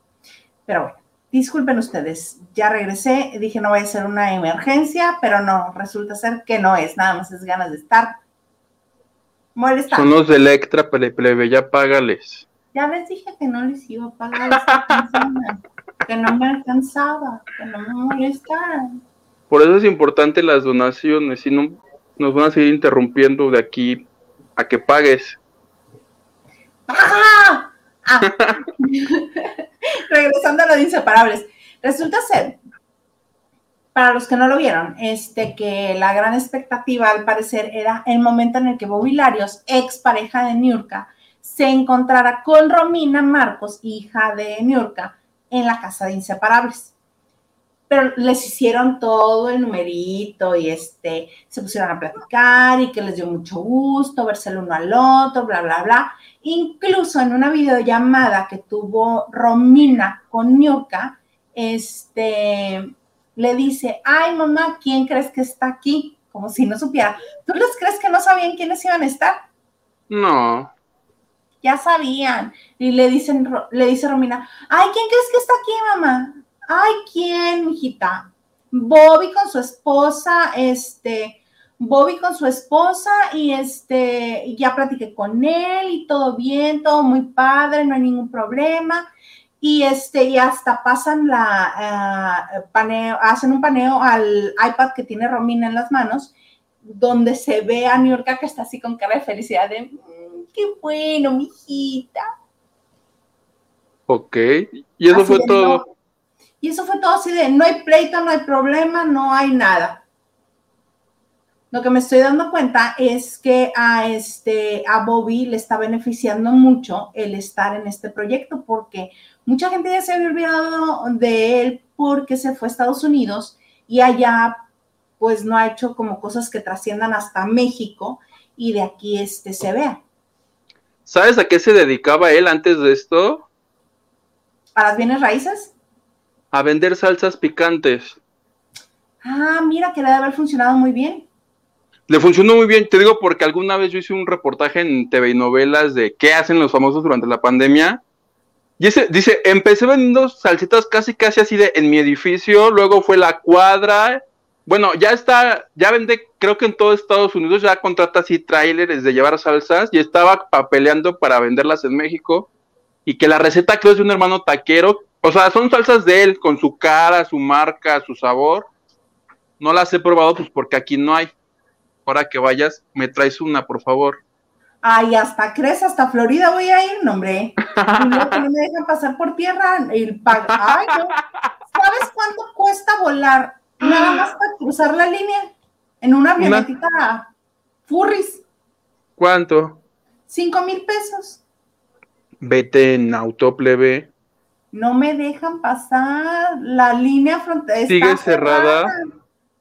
Pero bueno, disculpen ustedes, ya regresé, dije no voy a ser una emergencia, pero no, resulta ser que no es, nada más es ganas de estar son los de Electra, plebe, ya págales. Ya les dije que no les iba a pagar <laughs> que no me alcanzaba, que no me molestaran. Por eso es importante las donaciones, si no nos van a seguir interrumpiendo de aquí a que pagues. ¡Ah! ah. <laughs> Regresando a los inseparables. Resulta ser para los que no lo vieron, este, que la gran expectativa al parecer era el momento en el que Bobby Larios, ex pareja de Niurka, se encontrara con Romina Marcos, hija de Niurka, en la casa de inseparables. Pero les hicieron todo el numerito y este, se pusieron a platicar y que les dio mucho gusto verse el uno al otro, bla, bla, bla. Incluso en una videollamada que tuvo Romina con Niurka, este, le dice, ay mamá, ¿quién crees que está aquí? Como si no supiera. ¿Tú les crees que no sabían quiénes iban a estar? No. Ya sabían. Y le dicen, le dice Romina, ay, ¿quién crees que está aquí, mamá? Ay, ¿quién, mijita? Bobby con su esposa, este, Bobby con su esposa y este, ya platiqué con él y todo bien, todo muy padre, no hay ningún problema y este y hasta pasan la uh, paneo, hacen un paneo al iPad que tiene Romina en las manos, donde se ve a New York que está así con cara de felicidad de mm, qué bueno, mijita. Ok, y eso fue todo. y eso fue todo así de no hay pleito, no hay problema, no hay nada. Lo que me estoy dando cuenta es que a, este, a Bobby le está beneficiando mucho el estar en este proyecto porque mucha gente ya se había olvidado de él porque se fue a Estados Unidos y allá pues no ha hecho como cosas que trasciendan hasta México y de aquí este se vea. ¿Sabes a qué se dedicaba él antes de esto? ¿A las bienes raíces? A vender salsas picantes. Ah, mira que le debe haber funcionado muy bien. Le funcionó muy bien, te digo porque alguna vez yo hice un reportaje en TV y novelas de qué hacen los famosos durante la pandemia. Ese, dice, empecé vendiendo salsitas casi casi así de en mi edificio, luego fue la cuadra. Bueno, ya está, ya vende, creo que en todo Estados Unidos ya contrata así trailers de llevar salsas y estaba papeleando para venderlas en México. Y que la receta creo es de un hermano taquero. O sea, son salsas de él, con su cara, su marca, su sabor. No las he probado pues porque aquí no hay ahora que vayas, me traes una, por favor. Ay, hasta crees, hasta Florida voy a ir, no, hombre. no, que no me dejan pasar por tierra. El Ay, ¿Sabes cuánto cuesta volar nada más para cruzar la línea? En una avionetita Furris. ¿Cuánto? Cinco mil pesos. Vete en autoplebe. No me dejan pasar la línea fronteriza. Sigue cerrada.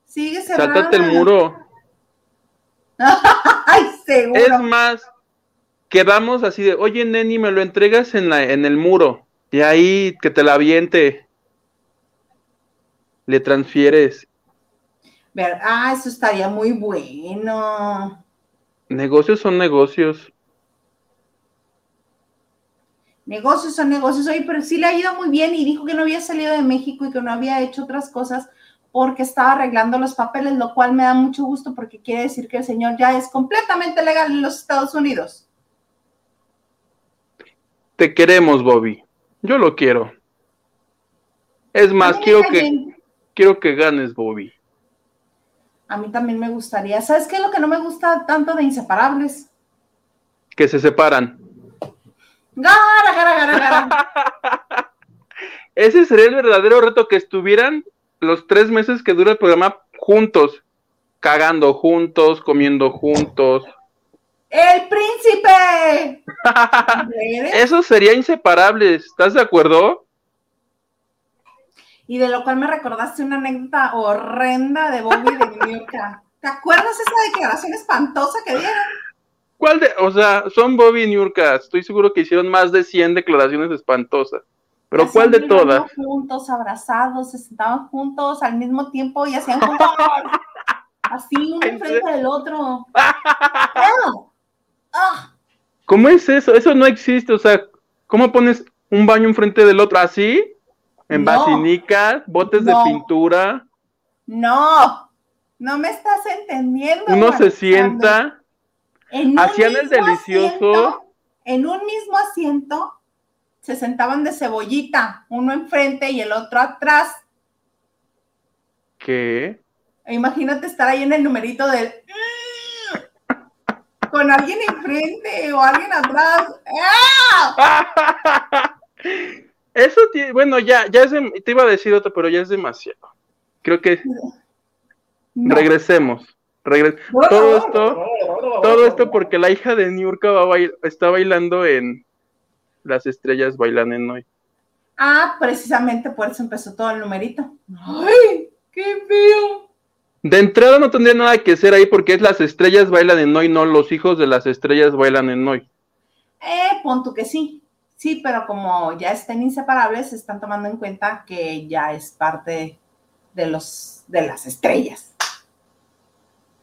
Sigue cerrada. Sáltate el muro. <laughs> Seguro. Es más, quedamos así de, oye, Neni, me lo entregas en, la, en el muro. Y ahí que te la aviente. Le transfieres. Ver, ah, eso estaría muy bueno. Negocios son negocios. Negocios son negocios. Oye, pero sí le ha ido muy bien y dijo que no había salido de México y que no había hecho otras cosas porque estaba arreglando los papeles, lo cual me da mucho gusto porque quiere decir que el señor ya es completamente legal en los Estados Unidos. Te queremos, Bobby. Yo lo quiero. Es más, quiero que, quiero que ganes, Bobby. A mí también me gustaría. ¿Sabes qué es lo que no me gusta tanto de Inseparables? Que se separan. Gara, gara, gara, gara. <laughs> Ese sería el verdadero reto que estuvieran los tres meses que dura el programa juntos, cagando juntos, comiendo juntos. ¡El príncipe! <laughs> Eso sería inseparable, ¿estás de acuerdo? Y de lo cual me recordaste una anécdota horrenda de Bobby de York. ¿Te acuerdas esa declaración espantosa que dieron? ¿Cuál de? O sea, son Bobby y Niurka. Estoy seguro que hicieron más de 100 declaraciones espantosas. Pero ¿cuál de todas? Juntos, abrazados, se sentaban juntos al mismo tiempo y hacían juntos. <laughs> así, uno enfrente del otro. <laughs> Ah. ¿Cómo es eso? Eso no existe. O sea, ¿cómo pones un baño enfrente del otro? ¿Así? ¿En basinicas? ¿Botes de pintura? No, no me estás entendiendo. Uno se sienta. Hacían el delicioso. en un mismo asiento se sentaban de cebollita, uno enfrente y el otro atrás. ¿Qué? Imagínate estar ahí en el numerito del con alguien enfrente o alguien atrás. <laughs> Eso, bueno, ya, ya es, te iba a decir otro, pero ya es demasiado. Creo que regresemos. todo esto, todo esto porque la hija de Niurka está bailando en las estrellas bailan en hoy. Ah, precisamente por eso empezó todo el numerito. ¡Ay! ¡Qué feo! De entrada no tendría nada que ser ahí porque es las estrellas bailan en hoy, no los hijos de las estrellas bailan en hoy. Eh, punto que sí. Sí, pero como ya estén inseparables, se están tomando en cuenta que ya es parte de los de las estrellas.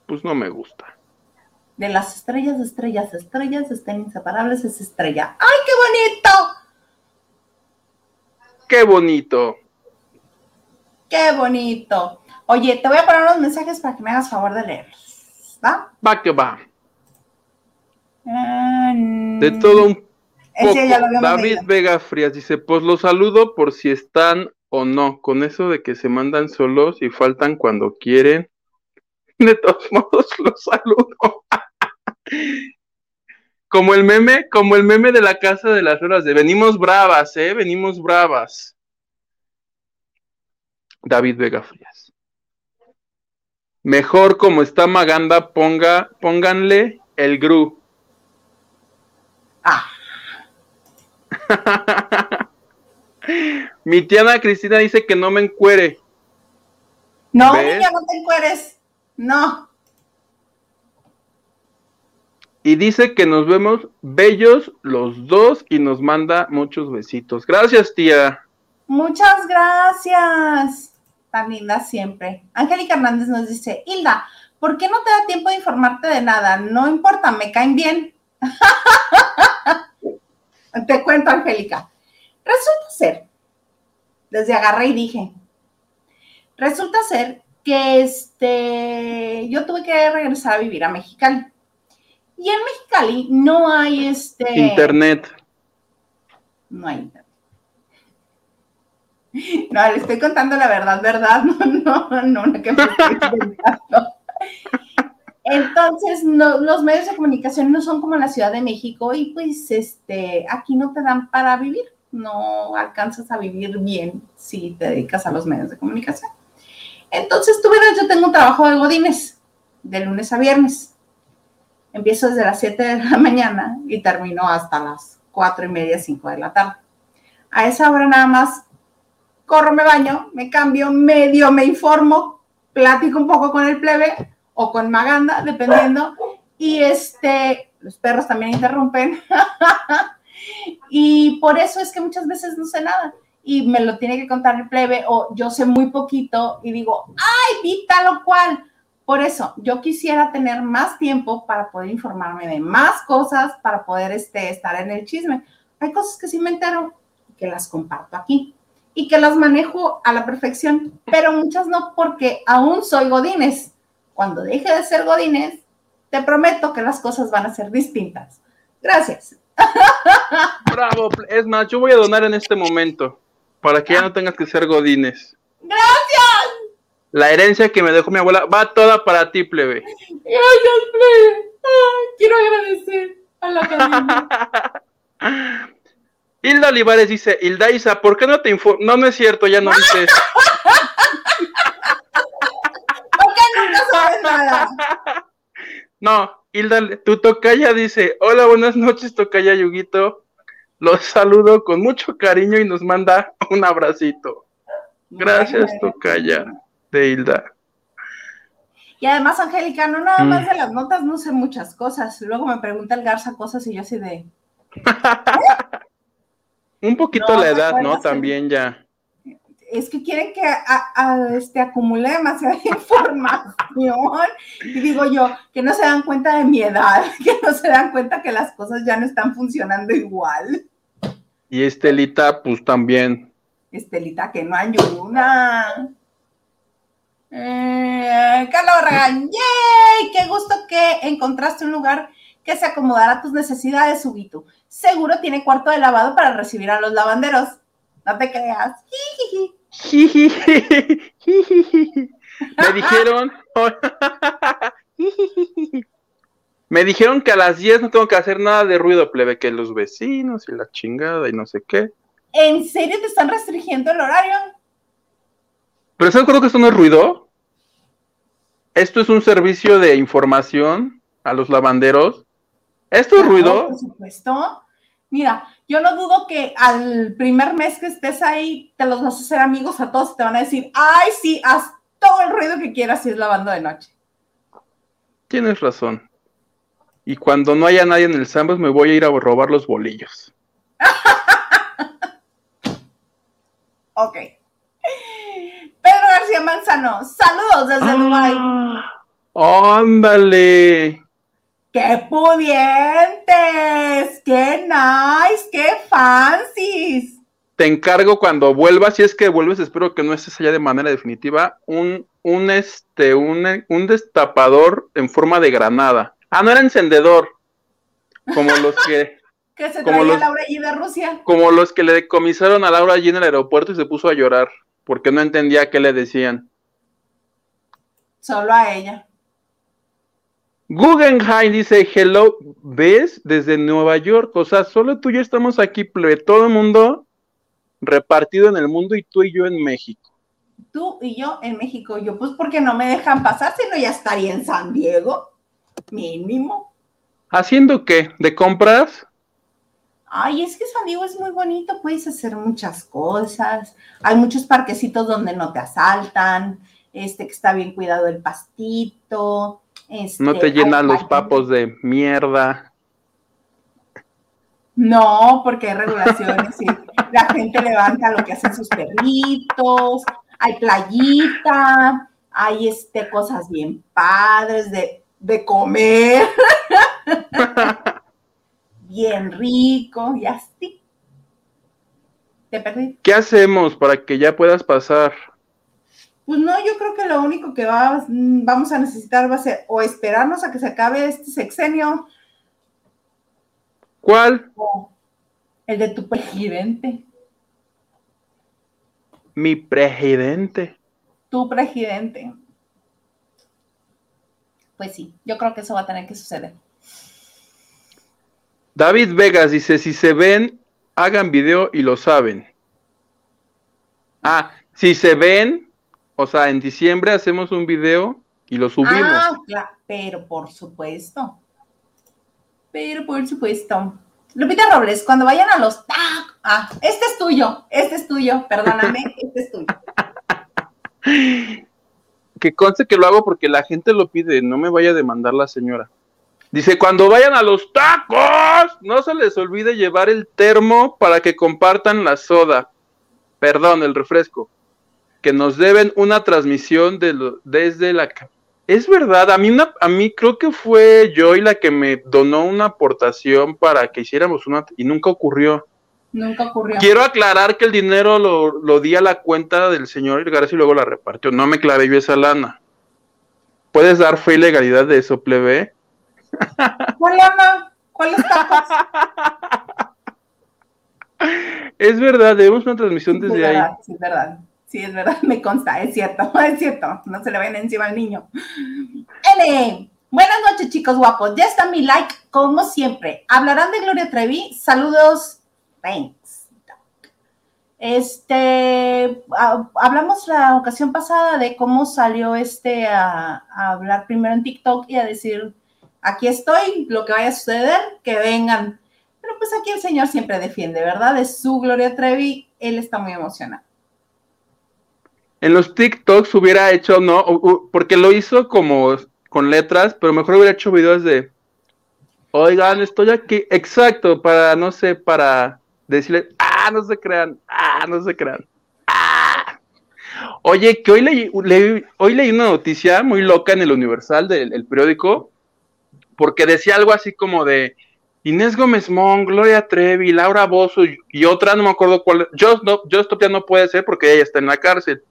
Pues no me gusta de las estrellas, estrellas, estrellas, estén inseparables, es estrella. ¡Ay, qué bonito! ¡Qué bonito! ¡Qué bonito! Oye, te voy a poner unos mensajes para que me hagas favor de leerlos. ¿Va? Va que va. de todo un poco. David Vega Frías dice, pues los saludo por si están o no. Con eso de que se mandan solos y faltan cuando quieren. <laughs> De todos modos, los saludo. Como el meme, como el meme de la casa de las horas de venimos bravas, eh, venimos bravas. David Vega Frías. Mejor como está Maganda, ponga, pónganle el gru. Ah. <laughs> Mi tía Cristina dice que no me encuere. No, niña, no te encueres. No. Y dice que nos vemos bellos los dos y nos manda muchos besitos. Gracias, tía. Muchas gracias. Tan linda siempre. Angélica Hernández nos dice, Hilda, ¿por qué no te da tiempo de informarte de nada? No importa, me caen bien. <laughs> te cuento, Angélica. Resulta ser, desde agarré y dije, resulta ser que este, yo tuve que regresar a vivir a Mexicali. Y en Mexicali no hay este. Internet. No hay internet. No, le estoy contando la verdad, ¿verdad? <laughs> No, no, no, no que me estoy Entonces, los medios de comunicación no son como en la Ciudad de México y pues este, aquí no te dan para vivir, no alcanzas a vivir bien si te dedicas a los medios de comunicación. Entonces, tú verás, yo tengo un trabajo de godines, de lunes a viernes empiezo desde las 7 de la <laughs> mañana y termino hasta las 4 y media, 5 de la tarde. A esa hora nada más corro, me baño, me cambio, medio me informo, platico un poco con el plebe o con Maganda, dependiendo. Y este, los perros también interrumpen. <laughs> y por eso es que muchas veces no sé nada y me lo tiene que contar el plebe o yo sé muy poquito y digo, ay, vi tal o cual por eso, yo quisiera tener más tiempo para poder informarme de más cosas, para poder este, estar en el chisme. Hay cosas que sí me entero y que las comparto aquí. y que las manejo a la perfección, pero muchas no porque aún soy Godines. Cuando deje de ser Godines, te prometo que las cosas van a ser distintas. Gracias. <laughs> Bravo, es más, yo voy a donar en este momento para que ya no tengas que ser Godines. Gracias. La herencia que me dejó mi abuela va toda para ti, plebe. Gracias, plebe. quiero agradecer a la familia. <laughs> Hilda Olivares dice, Hilda Isa, ¿por qué no te informas? No, no es cierto, ya no dices. <laughs> ¿Por qué nunca sabes nada? <laughs> No, Hilda, tu tocaya dice, hola, buenas noches, tocaya Yuguito. Los saludo con mucho cariño y nos manda un abracito. Gracias, tocaya de Hilda. Y además, Angélica, no nada más mm. de las notas, no sé muchas cosas. Luego me pregunta el Garza cosas y yo así de... <laughs> Un poquito la edad, ¿no? También ya. Es que quieren que este, acumule demasiada <laughs> información. Y digo yo, que no se dan cuenta de mi edad, <laughs> que no se dan cuenta que las cosas ya no están funcionando igual. Y Estelita, pues también. Estelita, que no ayuda. Eh, Barragán, ¡yay! ¡Qué gusto que encontraste un lugar que se acomodara a tus necesidades, Ubito! seguro tiene cuarto de lavado para recibir a los lavanderos. No te creas. Me dijeron. <laughs> Me dijeron que a las 10 no tengo que hacer nada de ruido, plebe, que los vecinos y la chingada y no sé qué. ¿En serio te están restringiendo el horario? Pero ¿sabes creo que esto no es ruido? Esto es un servicio de información a los lavanderos. ¿Esto es ruido? Por supuesto. Mira, yo no dudo que al primer mes que estés ahí, te los vas a hacer amigos a todos y te van a decir, ay, sí, haz todo el ruido que quieras si es lavando de noche. Tienes razón. Y cuando no haya nadie en el Sambas, me voy a ir a robar los bolillos. <laughs> ok. García Manzano, saludos desde ah, ¡Ándale! ¡Qué pudientes! ¡Qué nice! ¡Qué fancies! Te encargo cuando vuelvas, si es que vuelves, espero que no estés allá de manera definitiva, un, un, este, un, un destapador en forma de granada. Ah, no era encendedor, como los que... <laughs> que se traía los, Laura G de Rusia. Como los que le decomisaron a Laura allí en el aeropuerto y se puso a llorar, porque no entendía qué le decían. Solo a ella. Guggenheim dice, hello, ¿ves? Desde Nueva York, o sea, solo tú y yo estamos aquí, todo el mundo repartido en el mundo y tú y yo en México. Tú y yo en México, yo pues porque no me dejan pasar, si no ya estaría en San Diego, mínimo. ¿Haciendo qué? ¿De compras? Ay, es que San Diego es muy bonito, puedes hacer muchas cosas, hay muchos parquecitos donde no te asaltan, este que está bien cuidado el pastito, no te este, llenan los papos de mierda. No, porque hay regulaciones y la gente levanta lo que hacen sus perritos, hay playita, hay este, cosas bien padres de, de comer, <laughs> bien rico y así. Te perdí. ¿Qué hacemos para que ya puedas pasar? Pues no, yo creo que lo único que va, vamos a necesitar va a ser o esperarnos a que se acabe este sexenio. ¿Cuál? el de tu presidente. Mi presidente. Tu presidente. Pues sí, yo creo que eso va a tener que suceder. David Vegas dice, si se ven, hagan video y lo saben. Ah, si se ven, o sea, en diciembre hacemos un video y lo subimos. Ah, claro, pero por supuesto. Pero por supuesto. Lupita Robles, cuando vayan a los tacos. Ah, este es tuyo, este es tuyo, perdóname, <laughs> este es tuyo. Que conste que lo hago porque la gente lo pide, no me vaya a demandar la señora. Dice, cuando vayan a los tacos, no se les olvide llevar el termo para que compartan la soda. Perdón, el refresco que nos deben una transmisión de desde la... Es verdad, a mí, una, a mí creo que fue Joy la que me donó una aportación para que hiciéramos una... y nunca ocurrió. Nunca ocurrió. Quiero aclarar que el dinero lo, lo di a la cuenta del señor García y luego la repartió. No me clavé yo esa lana. ¿Puedes dar fe y legalidad de eso, plebe? ¿Cuál lana? ¿Cuál es verdad, debemos una transmisión desde es ahí. Sí, es verdad. Sí, es verdad, me consta, es cierto, <laughs> es cierto. No se le ven encima al niño. N. Buenas noches, chicos guapos. Ya está mi like, como siempre. Hablarán de Gloria Trevi. Saludos. Thanks. Este, hablamos la ocasión pasada de cómo salió este a, a, hablar primero en TikTok y a decir, aquí estoy, lo que vaya a suceder, que vengan. Pero pues aquí el señor siempre defiende, ¿verdad? Es su Gloria Trevi, él está muy emocionado. En los TikToks hubiera hecho, no, porque lo hizo como con letras, pero mejor hubiera hecho videos de, oigan, estoy aquí, exacto, para, no sé, para decirle, ah, no se crean, ah, no se crean. Ah. Oye, que hoy leí, hoy leí una noticia muy loca en el Universal del el periódico, porque decía algo así como de Inés Gómez Mon, Gloria Trevi, Laura Bozo y, otra, no me acuerdo cuál, yo, no, Just ya no puede ser porque ella está en la cárcel.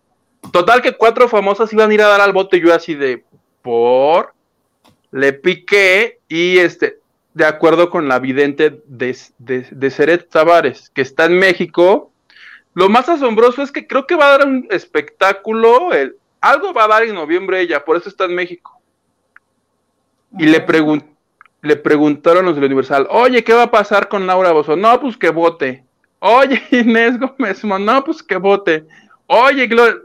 Total que cuatro famosas iban a ir a dar al bote yo así de, por, le piqué y este, de acuerdo con la vidente de, de, de Seret Tavares, que está en México, lo más asombroso es que creo que va a dar un espectáculo, el, algo va a dar en noviembre ella, por eso está en México. Y le, pregun le preguntaron los del Universal, oye, ¿qué va a pasar con Laura Bozo? No, pues que vote. Oye, <laughs> Inés Gómez, no, pues que vote. Oye, Gloria,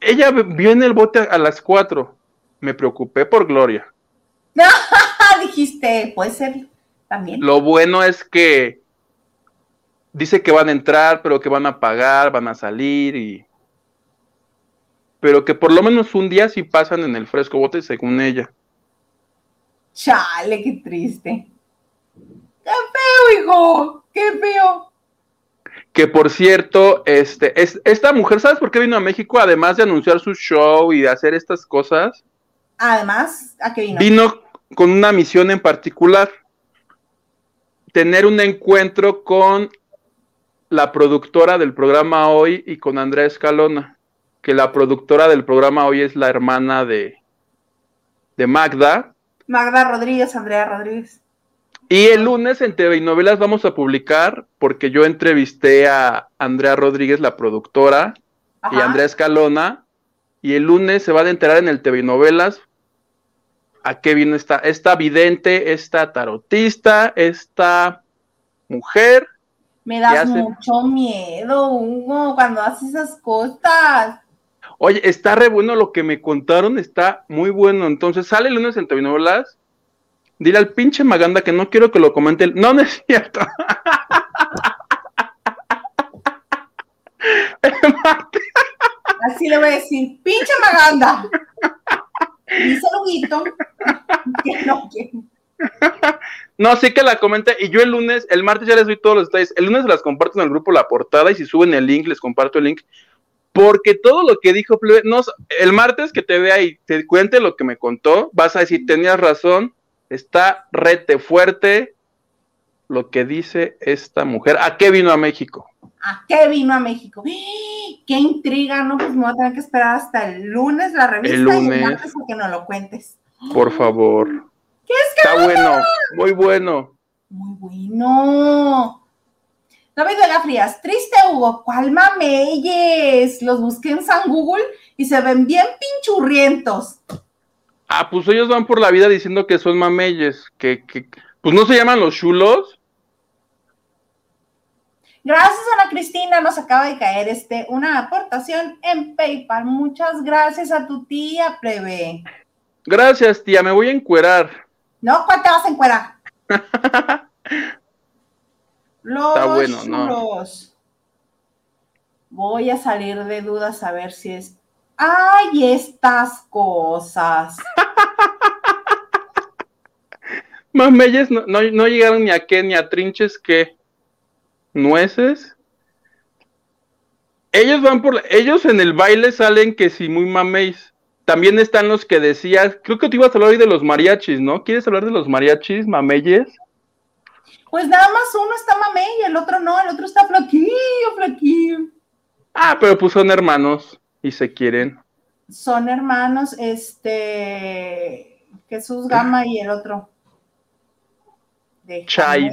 ella vio en el bote a las 4. Me preocupé por Gloria. <laughs> Dijiste, puede ser también. Lo bueno es que dice que van a entrar, pero que van a pagar, van a salir y. Pero que por lo menos un día sí pasan en el fresco bote, según ella. Chale, qué triste. Qué feo, hijo. Qué feo que por cierto, este, es, esta mujer, ¿sabes por qué vino a México? Además de anunciar su show y de hacer estas cosas. Además, ¿a qué vino? Vino con una misión en particular. Tener un encuentro con la productora del programa Hoy y con Andrea Escalona. Que la productora del programa Hoy es la hermana de, de Magda. Magda Rodríguez, Andrea Rodríguez. Y el lunes en TV y Novelas vamos a publicar, porque yo entrevisté a Andrea Rodríguez, la productora, Ajá. y a Andrea Escalona, y el lunes se van a enterar en el TV y Novelas a qué vino esta, esta vidente, esta tarotista, esta mujer. Me das hace... mucho miedo, Hugo, cuando haces esas cosas. Oye, está re bueno lo que me contaron, está muy bueno. Entonces sale el lunes en TV y Novelas Dile al pinche Maganda que no quiero que lo comente. él. <laughs> No, no es cierto. Así le voy a decir, pinche Maganda. Dice Luguito que no. No, sí que la comente. Y yo el lunes, el martes ya les doy todos los detalles. El lunes las comparto en el grupo La Portada y si suben el link, les comparto el link. Porque todo lo que dijo no, el martes que te vea y te cuente lo que me contó, vas a decir, tenías razón, Está rete fuerte lo que dice esta mujer. ¿A qué vino a México? ¿A qué vino a México? ¡Qué intriga! No, pues me voy a tener que esperar hasta el lunes la revista el lunes, y antes que nos lo cuentes. Por favor. ¿Qué es que Está bueno, muy bueno. Muy bueno. David Vega Frías, triste Hugo, ¿cuál mameyes? Los busqué en San Google y se ven bien pinchurrientos. Ah, pues ellos van por la vida diciendo que son mameyes, que, que pues no se llaman los chulos. Gracias Ana Cristina, nos acaba de caer este una aportación en PayPal. Muchas gracias a tu tía, plebe. Gracias, tía, me voy a encuerar. No, ¿cuál te vas a encuerar? <laughs> los Está bueno. No. Voy a salir de dudas a ver si es ¡Ay, estas cosas! <laughs> Mameyes no, no, no, llegaron ni a qué, ni a trinches que nueces. Ellos van por, ellos en el baile salen que sí, muy mameis. También están los que decías, creo que te ibas a hablar hoy de los mariachis, ¿no? ¿Quieres hablar de los mariachis, mameyes? Pues nada más uno está mamé y el otro no, el otro está flaquillo, flaquillo. Ah, pero pues son hermanos y se quieren. Son hermanos, este, Jesús Gama y el otro. De Chai.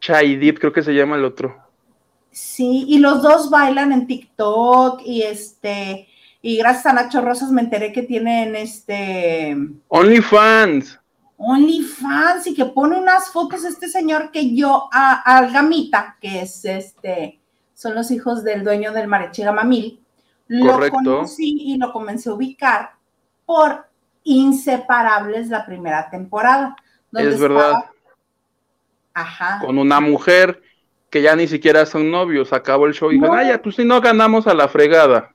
Chaidip, creo que se llama el otro. Sí, y los dos bailan en TikTok y este, y gracias a Nacho Rosas me enteré que tienen este... OnlyFans. OnlyFans y que pone unas fotos este señor que yo, a, Algamita, que es este, son los hijos del dueño del Marechiga Mamil, lo conocí y lo comencé a ubicar por Inseparables la primera temporada. es verdad. Ajá. Con una mujer que ya ni siquiera son novios, acabó el show y dijeron, ay, ya, pues si no ganamos a la fregada.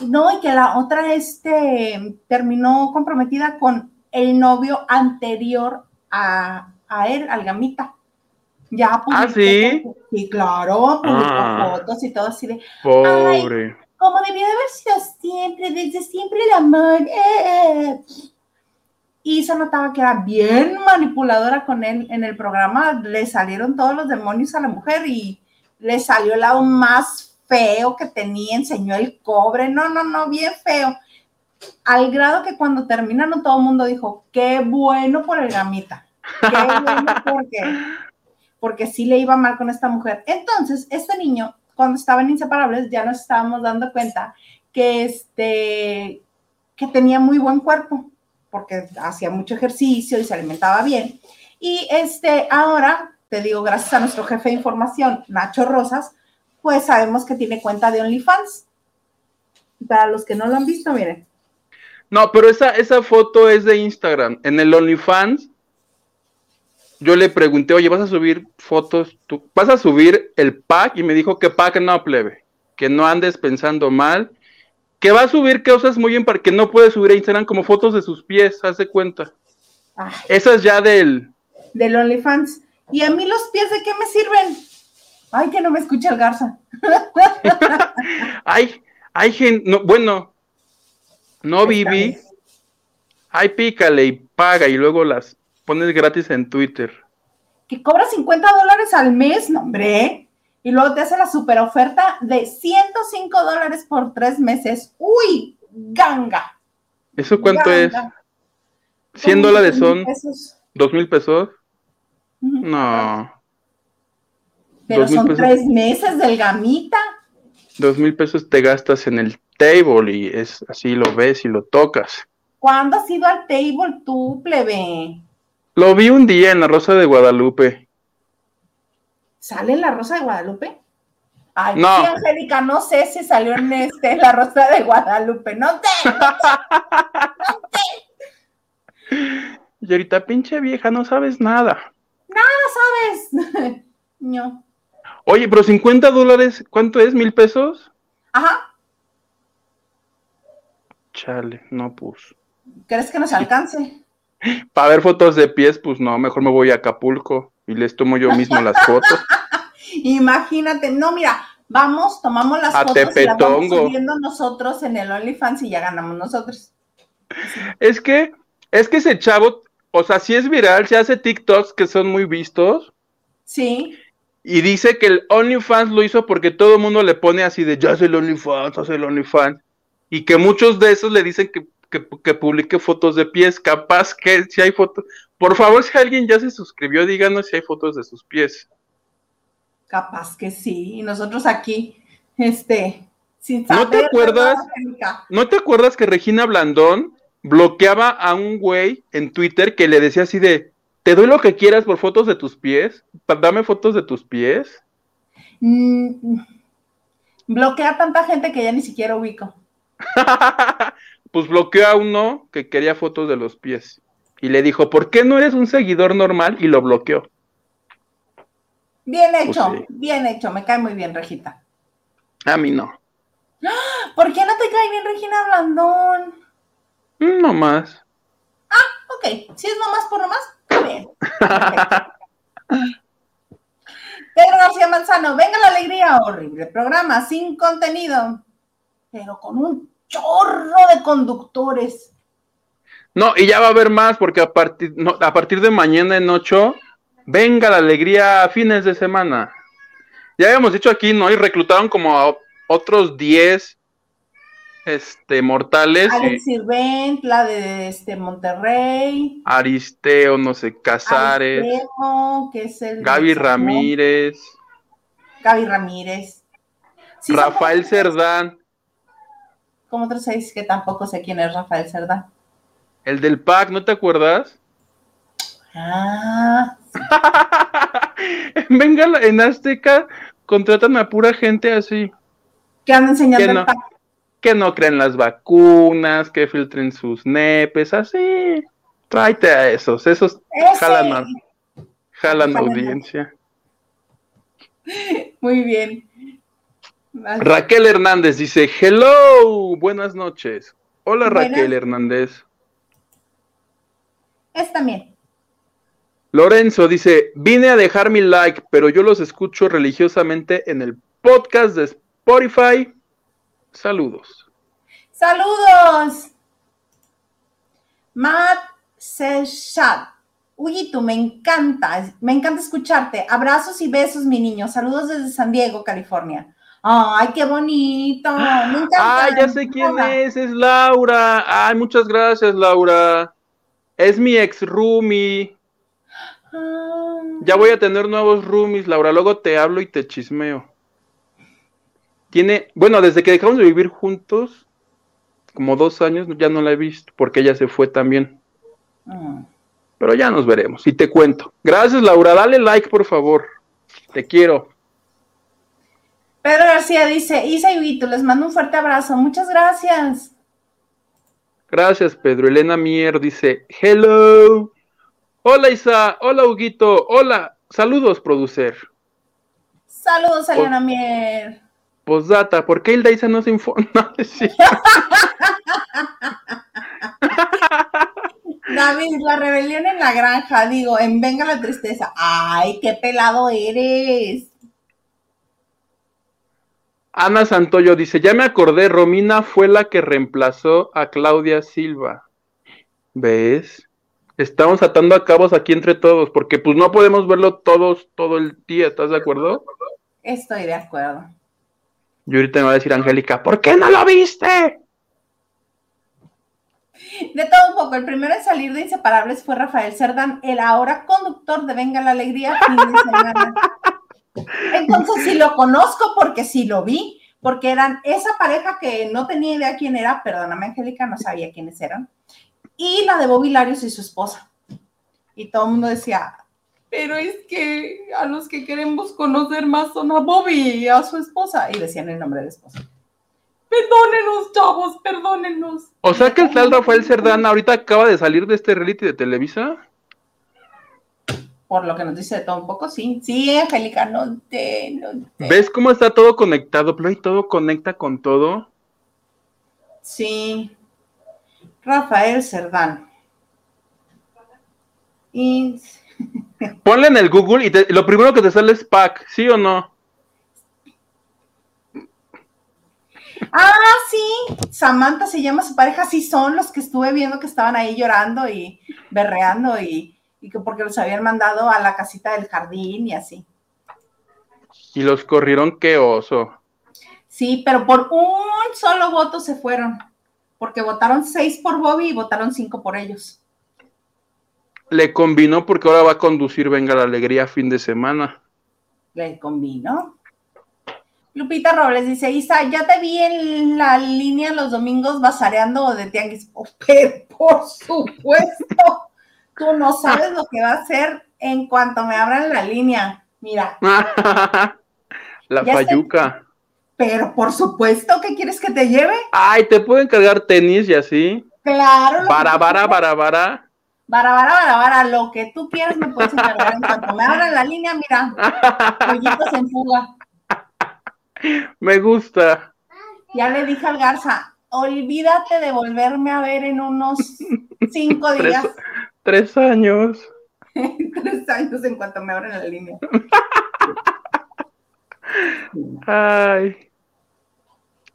No, y que la otra este, terminó comprometida con el novio anterior a, a él, al Gamita. Ya ¿Ah, sí? Sí, claro, publicó ah. fotos y todo así de. Pobre. como debió de haber sido siempre, desde siempre el amor. Eh. Y se notaba que era bien manipuladora con él en el programa. Le salieron todos los demonios a la mujer y le salió el lado más feo que tenía, enseñó el cobre. No, no, no, bien feo al grado que cuando terminaron todo el mundo dijo, qué bueno por el gamita, qué bueno <laughs> porque, porque sí le iba mal con esta mujer. Entonces, este niño, cuando estaban inseparables, ya nos estábamos dando cuenta que, este, que tenía muy buen cuerpo, porque hacía mucho ejercicio y se alimentaba bien. Y este, ahora, te digo, gracias a nuestro jefe de información, Nacho Rosas, pues sabemos que tiene cuenta de OnlyFans. Para los que no lo han visto, miren. No, pero esa, esa foto es de Instagram. En el OnlyFans, yo le pregunté, oye, ¿vas a subir fotos? ¿Tú vas a subir el pack? Y me dijo que pack no, plebe. Que no andes pensando mal. Que va a subir cosas muy bien para que no puede subir a Instagram como fotos de sus pies, hace cuenta. Esa es ya del... Del OnlyFans. ¿Y a mí los pies de qué me sirven? Ay, que no me escucha el Garza. <laughs> ay, ay, gente, no, bueno, no, Vivi. Ay, pícale y paga y luego las pones gratis en Twitter. Que cobra 50 dólares al mes, no, hombre. Y luego te hace la super oferta de 105 dólares por tres meses. ¡Uy! ¡Ganga! ¿Eso cuánto es? 100 dólares son dos mil pesos. No. Pero son tres meses del gamita. Dos mil pesos te gastas en el table y es así lo ves y lo tocas. ¿Cuándo has ido al table tú, plebe? Lo vi un día en la Rosa de Guadalupe. ¿Sale en la Rosa de Guadalupe? Ay, no. Sí, Angélica, no sé si salió en este, la Rosa de Guadalupe. No sé. No sé. <laughs> Y ahorita, pinche vieja, no sabes nada. Nada sabes. <laughs> no. Oye, pero 50 dólares, ¿cuánto es? ¿Mil pesos? Ajá. Chale, no, pues. ¿Crees que nos alcance? <laughs> Para ver fotos de pies, pues no, mejor me voy a Acapulco y les tomo yo mismo las fotos. <laughs> Imagínate, no, mira, vamos, tomamos las fotos y las vamos subiendo nosotros en el OnlyFans y ya ganamos nosotros. Es que, es que ese chavo, o sea, si es viral, se hace TikToks que son muy vistos. Sí. Y dice que el OnlyFans lo hizo porque todo el mundo le pone así de, ya hace el OnlyFans, hace el OnlyFans y que muchos de esos le dicen que, que, publique fotos de pies, capaz que si hay fotos, por favor si alguien ya se suscribió, díganos si hay fotos de sus pies. Capaz que sí, y nosotros aquí, este, sin saber, ¿No te acuerdas? ¿No te acuerdas que Regina Blandón bloqueaba a un güey en Twitter que le decía así de, te doy lo que quieras por fotos de tus pies, dame fotos de tus pies? Mm, bloquea a tanta gente que ya ni siquiera ubico. <laughs> pues bloqueó a uno que quería fotos de los pies. Y le dijo, ¿por qué no eres un seguidor normal? Y lo bloqueó. Bien pues hecho, bien hecho. Me cae muy bien, Regita. A mí no. <gasps> ¿Por qué no te cae bien Regina Blandón? No más. Ah, ok. Si es nomás por nomás, está bien. <laughs> <laughs> Pedro García Manzano, venga la alegría, horrible programa, sin contenido pero con un chorro de conductores. No, y ya va a haber más, porque a partir, a partir de mañana en 8 Venga la alegría a fines de semana. Ya habíamos dicho aquí, ¿no? Y reclutaron como a otros 10 este, mortales. Alex Sirvent, la de este, Monterrey. Aristeo, no sé, Casares. Aristeo, que es el Gaby Ramírez. Gaby Ramírez. Sí, Rafael Cerdán. Como otros seis que tampoco sé quién es Rafael Cerdán. El del PAC, ¿no te acuerdas? Ah. <laughs> Venga, en Azteca contratan a pura gente así. Que anda enseñando el PAC que no creen las vacunas, que filtren sus nepes, así. Tráete a esos, esos jalan, jalan audiencia. <laughs> Muy bien. Raquel Hernández dice, hello, buenas noches. Hola Raquel Hernández. Es también. Lorenzo dice, vine a dejar mi like, pero yo los escucho religiosamente en el podcast de Spotify Saludos. Saludos. Matt Seshat. Uyito, me encanta, me encanta escucharte. Abrazos y besos, mi niño. Saludos desde San Diego, California. Ay, qué bonito. <gasps> Encanta. Ay, ya sé quién es, es Laura. Ay, muchas gracias, Laura. Es mi ex roomie. Ah. <gasps> Ya voy a tener nuevos roomies, Laura. Luego te hablo y te chismeo. Tiene, bueno, desde que dejamos de vivir juntos, como dos años, ya no la he visto, porque ella se fue también. Ah. Pero ya nos veremos y te cuento. Gracias, Laura. Dale like, por favor. Te quiero. Pedro García dice, Isa y Vito, les mando un fuerte abrazo. Muchas gracias. Gracias, Pedro. Elena Mier dice, hello. Hola, Isa. Hola, Huguito. Hola. Saludos, producer. Saludos, Elena Mier. Posdata, ¿por qué Hilda Isa no se informa? <laughs> <laughs> David, la rebelión en la granja, digo, en Venga la Tristeza. ¡Ay, qué pelado eres! Ana Santoyo dice, ya me acordé, Romina fue la que reemplazó a Claudia Silva. ¿Ves? Estamos atando a cabos aquí entre todos, porque pues no podemos verlo todos todo el día, ¿estás de acuerdo? Estoy de acuerdo. Y ahorita me va a decir Angélica, ¿por qué no lo viste? De todo un poco, el primero en salir de Inseparables fue Rafael Cerdán, el ahora conductor de Venga la Alegría fin de semana. Entonces sí lo conozco porque sí lo vi, porque eran esa pareja que no tenía idea quién era, perdóname Angélica, no sabía quiénes eran, y la de Bobby Larios y su esposa. Y todo el mundo decía, pero es que a los que queremos conocer más son a Bobby y a su esposa. Y decían el nombre de la esposa. Perdónenos, chavos, perdónenos. O sea que el tal Rafael Cerdán ahorita acaba de salir de este reality de Televisa. Por lo que nos dice de todo un poco, sí. Sí, Angélica, no te, no ¿Ves cómo está todo conectado? Play todo conecta con todo. Sí. Rafael Cerdán. Y <laughs> Ponle en el Google y lo primero que te sale es pack, ¿sí o no? Ah, sí, Samantha se llama su pareja, sí son los que estuve viendo que estaban ahí llorando y berreando y, y que porque los habían mandado a la casita del jardín y así. Y los corrieron, qué oso. Sí, pero por un solo voto se fueron, porque votaron seis por Bobby y votaron cinco por ellos le combinó porque ahora va a conducir Venga la Alegría fin de semana. Le combinó. Lupita Robles dice, Isa, ya te vi en la línea los domingos basareando de tianguis. Oh, <laughs> pero por supuesto, tú no sabes lo que va a hacer en cuanto me abran la línea. Mira. <laughs> la payuca. Pero por supuesto, ¿qué quieres que te lleve? Ay, te pueden cargar tenis y así. Claro. Para, para, para, para. Bara, bara, bara, bara, lo que tú quieras me puedes encargar en cuanto me abran la línea, mira, pollitos en fuga. <laughs> Me gusta. Ya le dije al Garza, olvídate de volverme a ver en unos cinco <laughs> días. Tres, años. <laughs> tres años en cuanto me abran la línea. <laughs> Ay.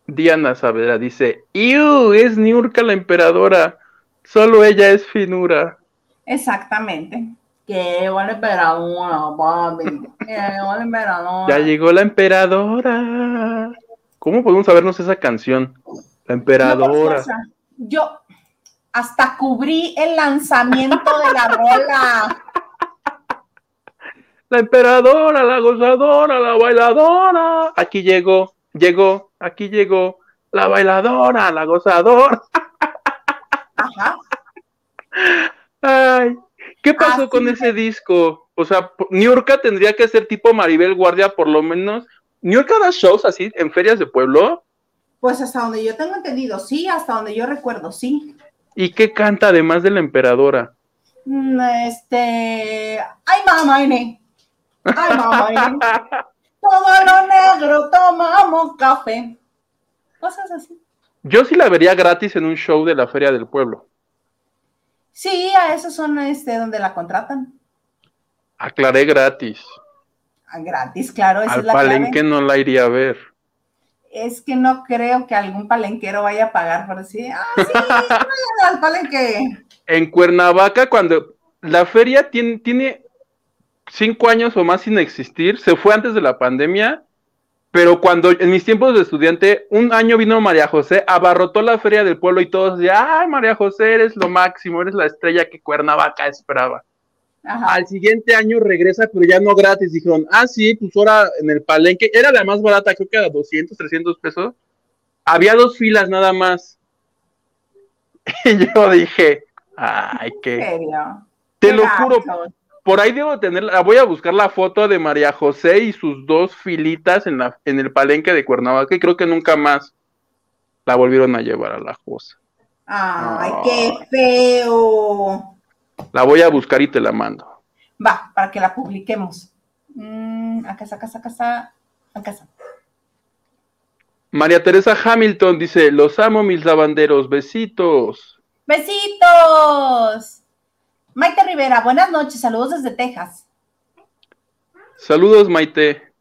Diana Saavedra dice, ¡Iu! Es Niurka la emperadora. Solo ella es finura. Exactamente. Que llegó la emperadora, papi. Que la emperadora. Ya llegó la emperadora. ¿Cómo podemos sabernos esa canción? La emperadora. Yo hasta cubrí el lanzamiento de la rola. La emperadora, la gozadora, la bailadora. Aquí llegó, llegó, aquí llegó. La bailadora, la gozadora. Ajá. Ay, ¿qué pasó con ese disco? O sea, Niurka tendría que ser tipo Maribel Guardia, por lo menos. ¿Niurka da shows así en ferias de pueblo? Pues hasta donde yo tengo entendido, sí, hasta donde yo recuerdo, sí. ¿Y qué canta además de la emperadora? Mm, este. ¡Ay, mamá! Ay, mamá. <laughs> Todo lo negro tomamos café. Cosas así. Yo sí la vería gratis en un show de la Feria del Pueblo. Sí, a esos son este, donde la contratan. Aclaré gratis. Ah, gratis, claro. Esa Al es la palenque no la iría a ver. Es que no creo que algún palenquero vaya a pagar por decir, ah, sí, <laughs> al palenque. En Cuernavaca, cuando la feria tiene, tiene cinco años o más sin existir, se fue antes de la pandemia pero cuando en mis tiempos de estudiante, un año vino María José, abarrotó la feria del pueblo y todos decían, ay, María José, eres lo máximo, eres la estrella que Cuernavaca esperaba. Al siguiente año regresa, pero ya no gratis. Dijeron, ah, sí, pues ahora en el palenque, era la más barata, creo que era 200, 300 pesos. Había dos filas nada más. <laughs> Y yo dije, ay, qué. Te lo juro, por ahí debo tenerla, voy a buscar la foto de María José y sus dos filitas en, la, en el palenque de Cuernavaca y creo que nunca más la volvieron a llevar a la Josa. Ay, qué feo. La voy a buscar y te la mando. Va, para que la publiquemos. Mm, acá acá acá acá. María Teresa Hamilton dice, los amo mis lavanderos, besitos. Besitos. Maite Rivera, buenas noches, saludos desde Texas. Saludos, Maite.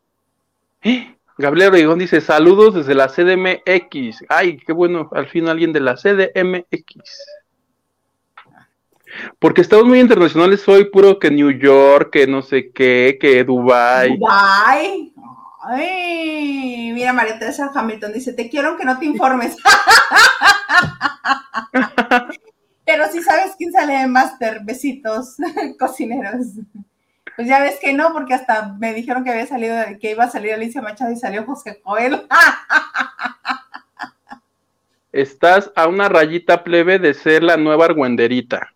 ¡Eh! Gabriel Obregón dice, saludos desde la CDMX. Ay, qué bueno, al fin alguien de la CDMX. Porque estamos muy internacionales hoy, puro que New York, que no sé qué, que Dubai. Dubai. Ay, mira, María Teresa Hamilton dice, te quiero aunque no te informes. <laughs> Pero si sabes quién sale de Master, besitos, <laughs> cocineros. Pues ya ves que no, porque hasta me dijeron que había salido, que iba a salir Alicia Machado y salió José Coel. <laughs> Estás a una rayita plebe de ser la nueva argüenderita.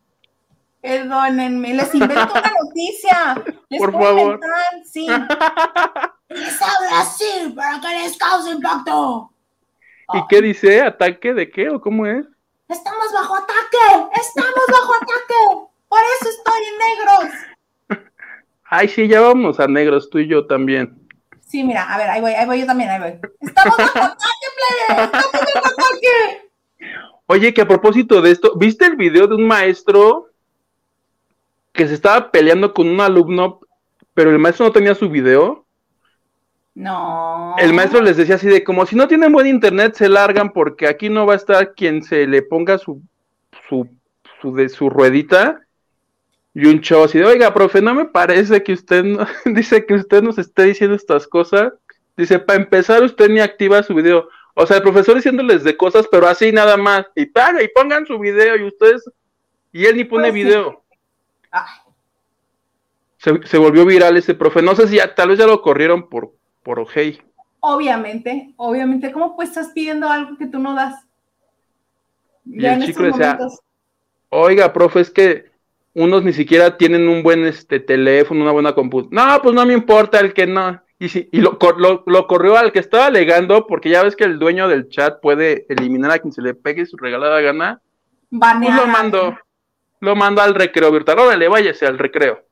Perdónenme, les invento una noticia. <laughs> Les Por favor. sí. <laughs> Les habla así para que les cause impacto. ¿Y qué dice? ¿Ataque de qué o cómo es? Estamos bajo ataque, estamos bajo ataque. Por eso estoy en negros. <laughs> Ay, sí, ya vamos a negros, tú y yo también. Sí, mira, a ver, ahí voy, ahí voy yo también, ahí voy. Estamos bajo ataque, plebe, estamos bajo ataque. Oye, que a propósito de esto, ¿viste el video de un maestro que se estaba peleando con un alumno, pero el maestro no tenía su video? No. El maestro les decía así de como si no tienen buen internet se largan porque aquí no va a estar quien se le ponga su su, su de su ruedita y un chavo así de, oiga, profe, no me parece que usted no, <laughs> dice que usted nos esté diciendo estas cosas. Dice, para empezar, usted ni activa su video. O sea, el profesor diciéndoles de cosas, pero así nada más. Y paga y pongan su video y ustedes. Y él ni pone pues video. Se, se, volvió viral ese profe. No sé si ya, tal vez ya lo corrieron por por Ojei. Obviamente, obviamente, ¿cómo pues estás pidiendo algo que tú no das? Y el chico decía, oiga, profe, es que unos ni siquiera tienen un buen este teléfono, una buena computadora. No, pues no me importa el que no. Y, si, y lo, lo, corrió al que estaba alegando, porque ya ves que el dueño del chat puede eliminar a quien se le pegue su regalada gana. Pues lo mando, lo mando al recreo virtual. Órale, váyase al recreo.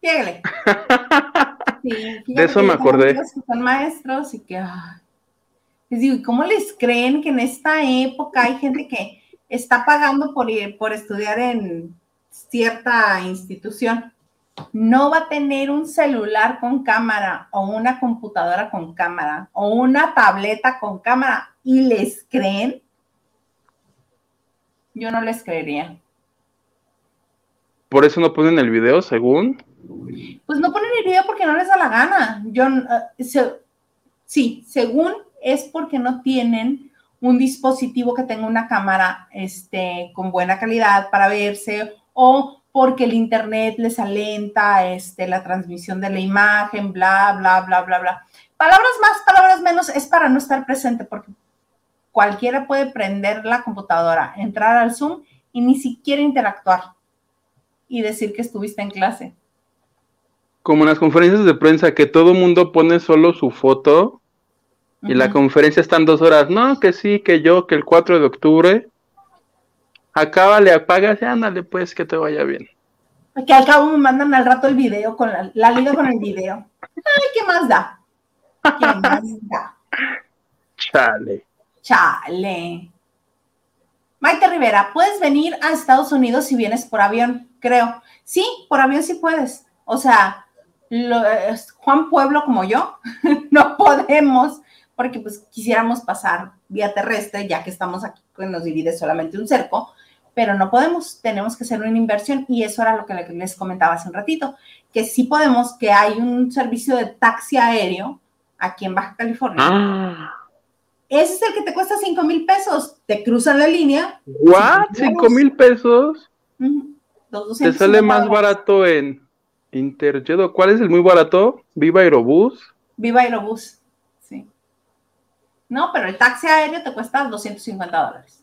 Lléguele. <laughs> de eso me acordé. son maestros y que, les digo, ¿cómo les creen que en esta época hay gente que está pagando por, por estudiar en cierta institución? No va a tener un celular con cámara o una computadora con cámara o una tableta con cámara y les creen. Yo no les creería. por eso no ponen el video, según. Pues no ponen el video porque no les da la gana. Yo, uh, sí, según es porque no tienen un dispositivo que tenga una cámara este, con buena calidad para verse o porque el internet les alenta este, la transmisión de la imagen, bla, bla, bla, bla, bla. Palabras más, palabras menos, es para no estar presente, porque cualquiera puede prender la computadora, entrar al Zoom y ni siquiera interactuar y decir que estuviste en clase. Como en las conferencias de prensa, que todo mundo pone solo su foto y la conferencia están dos horas. No, que sí, que yo, que el 4 de octubre. Acaba, le apagas y ándale, pues, que te vaya bien. Que al cabo me mandan al rato el video, con la, la liga con el video. Ay, ¿qué más da? ¿Qué más da? <laughs> Chale. Chale. Maite Rivera, ¿puedes venir a Estados Unidos si vienes por avión? Creo. Sí, por avión sí puedes. O sea, Juan Pueblo como yo, <laughs> no podemos, porque pues quisiéramos pasar vía terrestre, ya que estamos aquí, que nos divide solamente un cerco, pero no podemos, tenemos que hacer una inversión y eso era lo que les comentaba hace un ratito, que sí podemos, que hay un servicio de taxi aéreo aquí en Baja California. Ah. Ese es el que te cuesta 5 mil pesos, te cruzan la línea. ¿What? ¿5 mil pesos? Te sale más barato en Interjedo. ¿Cuál es el muy barato? Viva Aerobús. Viva Aerobús. No, pero el taxi aéreo te cuesta 250 dólares.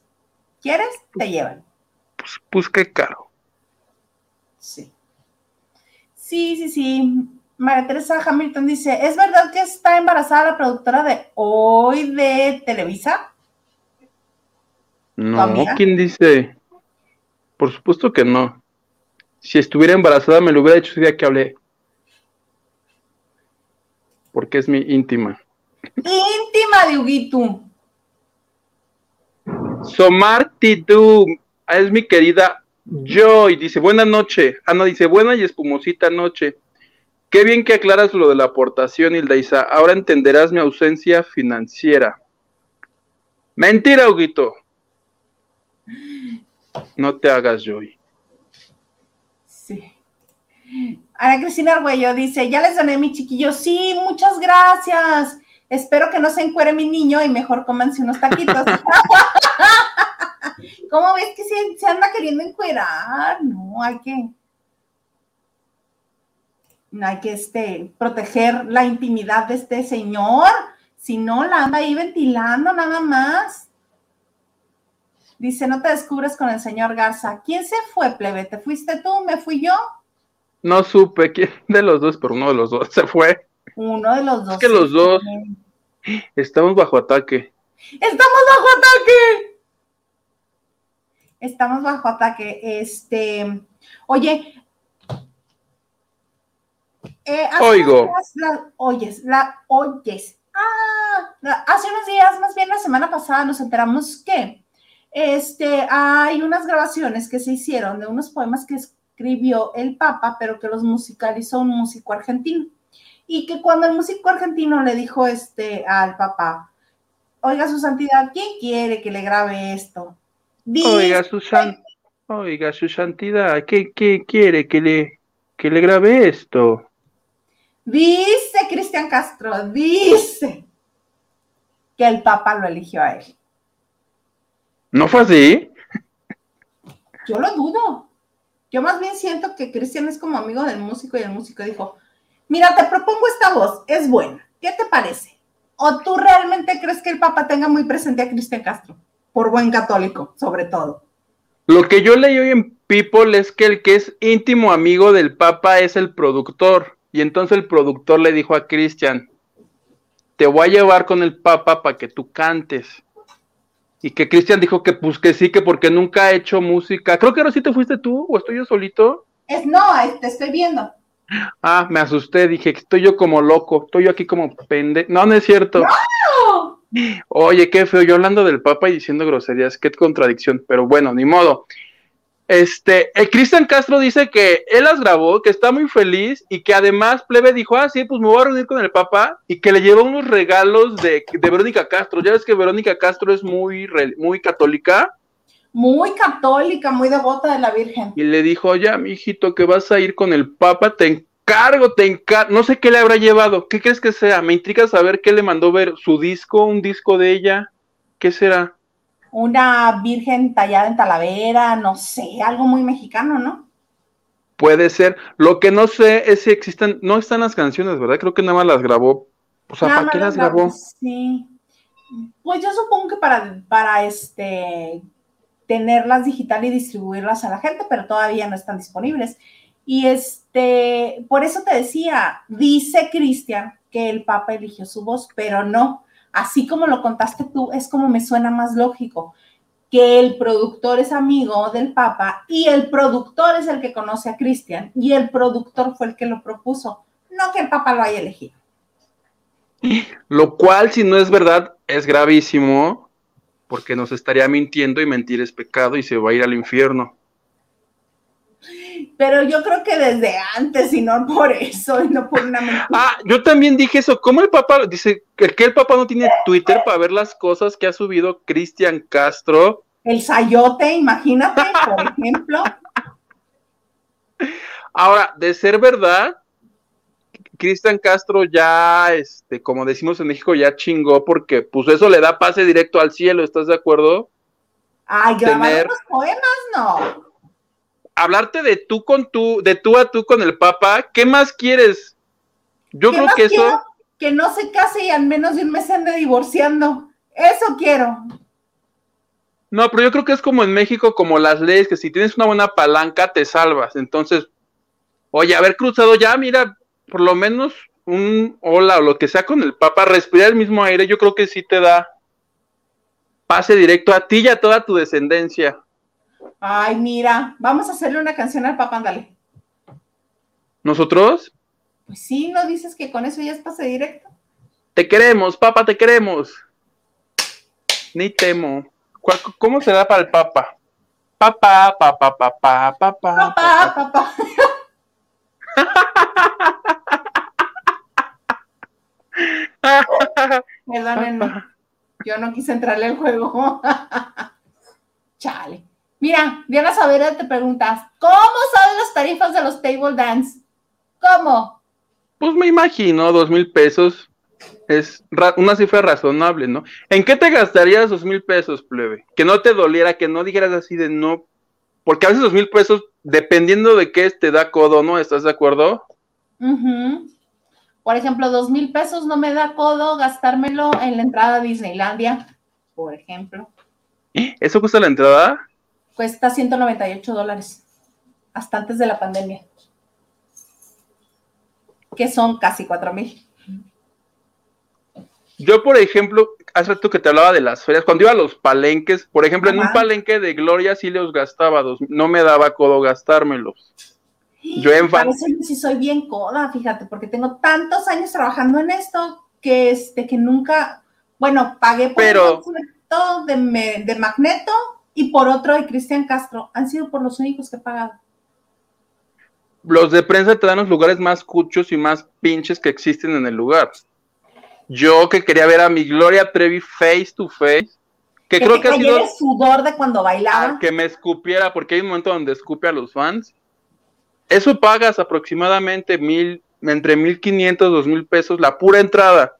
¿Quieres? Te llevan. Pues, pues qué caro. Sí. Sí, sí, sí. María Teresa Hamilton dice, ¿es verdad que está embarazada la productora de hoy de Televisa? No, ¿quién dice? Por supuesto que no. Si estuviera embarazada me lo hubiera dicho ese día que hablé. Porque es mi íntima. Íntima de Huguito. Somar Titu es mi querida Joy. Dice, buena noche. Ana dice, buena y espumosita noche. Qué bien que aclaras lo de la aportación, Hilda Ahora entenderás mi ausencia financiera. Mentira, Huguito. No te hagas, Joy. Sí. Ana Cristina Arguello dice, ya les doné mi chiquillo. Sí, muchas gracias. Espero que no se encuere mi niño y mejor cómanse unos taquitos. <laughs> ¿Cómo ves que se, anda queriendo encuerar? No, hay que. No hay que este, proteger la intimidad de este señor. Si no, la anda ahí ventilando nada más. Dice, no te descubres con el señor Garza. ¿Quién se fue, plebe? ¿Te fuiste tú? ¿Me fui yo? No supe quién de los dos, pero uno de los dos <laughs> se fue. Uno de los dos. Es que los dos. Estamos bajo ataque. Estamos bajo ataque. Estamos bajo ataque. Este, oye. Eh, Oigo. oyes, la oyes. Ah, hace unos días, más bien la semana pasada, nos enteramos que este, hay unas grabaciones que se hicieron de unos poemas que escribió el Papa, pero que los musicalizó un músico argentino y que cuando el músico argentino le dijo este al papá, oiga su santidad, ¿quién quiere que le grabe esto? oiga su oiga su santidad, ¿qué, quiere que le, que le grabe esto? Dice Cristian Castro, dice que el Papa lo eligió a él. ¿No fue así? Yo lo dudo. Yo más bien siento que Cristian es como amigo del músico y el músico dijo, mira, te propongo esta voz, es buena, ¿qué te parece? ¿O tú realmente crees que el Papa tenga muy presente a Cristian Castro? Por buen católico, sobre todo. Lo que yo leí hoy en People es que el que es íntimo amigo del Papa es el productor. Y entonces el productor le dijo a Cristian, te voy a llevar con el Papa para que tú cantes. Y que Cristian dijo que pues que sí, que porque nunca ha hecho música. Creo que ahora sí te fuiste tú o estoy yo solito. Es no, te estoy viendo. Ah, me asusté, dije, estoy yo como loco, estoy yo aquí como pende. No, no es cierto. Oye, qué feo, yo hablando del Papa y diciendo groserías, qué contradicción, pero bueno, ni modo. Este, el Cristian Castro dice que él las grabó, que está muy feliz y que además Plebe dijo, ah, sí, pues me voy a reunir con el Papa y que le llevó unos regalos de, de Verónica Castro. Ya ves que Verónica Castro es muy, muy católica. Muy católica, muy devota de la Virgen. Y le dijo, ya, mi hijito, que vas a ir con el Papa, te encargo, te encargo. No sé qué le habrá llevado. ¿Qué crees que sea? Me intriga saber qué le mandó ver. ¿Su disco? ¿Un disco de ella? ¿Qué será? Una virgen tallada en Talavera, no sé, algo muy mexicano, ¿no? Puede ser. Lo que no sé es si existen, no están las canciones, ¿verdad? Creo que nada más las grabó. O sea, ¿para qué las grabó? Sí. Pues yo supongo que para, para este tenerlas digital y distribuirlas a la gente, pero todavía no están disponibles. Y este, por eso te decía, dice Cristian que el Papa eligió su voz, pero no. Así como lo contaste tú, es como me suena más lógico que el productor es amigo del Papa y el productor es el que conoce a Cristian y el productor fue el que lo propuso, no que el Papa lo haya elegido. <laughs> Lo cual, si no es verdad, es gravísimo, porque nos estaría mintiendo y mentir es pecado y se va a ir al infierno. Pero yo creo que desde antes y no por eso y no por una mentira. Ah, yo también dije eso. ¿Cómo el Papa dice que el Papa no tiene Twitter para ver las cosas que ha subido Cristian Castro? El sayote, imagínate, por <laughs> ejemplo. Ahora, de ser verdad, Cristian Castro ya, este, como decimos en México, ya chingó porque pues eso le da pase directo al cielo, ¿estás de acuerdo? Ay, grabar los poemas, no. Hablarte de tú con tú, de tú a tú con el Papa, ¿qué más quieres? Yo creo que eso. Que no se case y al menos de un mes se ande divorciando. Eso quiero. No, pero yo creo que es como en México, como las leyes, que si tienes una buena palanca te salvas. Entonces, oye, haber cruzado ya, mira, por lo menos un hola o lo que sea con el Papa, respirar el mismo aire, yo creo que sí te da pase directo a ti y a toda tu descendencia. Ay, mira, vamos a hacerle una canción al Papa, ándale. ¿Nosotros? Pues sí, ¿no dices que con eso ya es pase directo? Te queremos, Papa, te queremos. Ni temo. ¿Cómo será para el Papa? Papá, papá, papá, papá. Papá, papá. <laughs> Perdónenme, yo no quise entrarle al juego. <laughs> Chale. Mira, Diana Savera te preguntas, ¿cómo saben las tarifas de los table dance? ¿Cómo? Pues me imagino, dos mil pesos es una cifra razonable, ¿no? ¿En qué te gastarías dos mil pesos, plebe? Que no te doliera, que no dijeras así de no, porque a veces dos mil pesos, dependiendo de qué te da codo, ¿no? ¿Estás de acuerdo? Por ejemplo, dos mil pesos no me da codo gastármelo en la entrada a Disneylandia, por ejemplo. ¿Eso cuesta la entrada? Cuesta 198 dólares, hasta antes de la pandemia, que son casi cuatro mil. Yo, por ejemplo, hace rato que te hablaba de las ferias, cuando iba a los palenques, por ejemplo, en un palenque de Gloria sí los gastaba, dos, no me daba codo gastármelos. Yo en fan... sí soy bien coda, fíjate, porque tengo tantos años trabajando en esto que este que nunca, bueno, pagué por Pero... un de, de Magneto y por otro de Cristian Castro. Han sido por los únicos que he pagado. Los de prensa te dan los lugares más cuchos y más pinches que existen en el lugar. Yo que quería ver a mi Gloria Trevi face to face, que, creo que ha sido el sudor de cuando bailaba. Que me escupiera, porque hay un momento donde escupe a los fans. Eso pagas aproximadamente mil, entre mil quinientos, dos mil pesos, la pura entrada.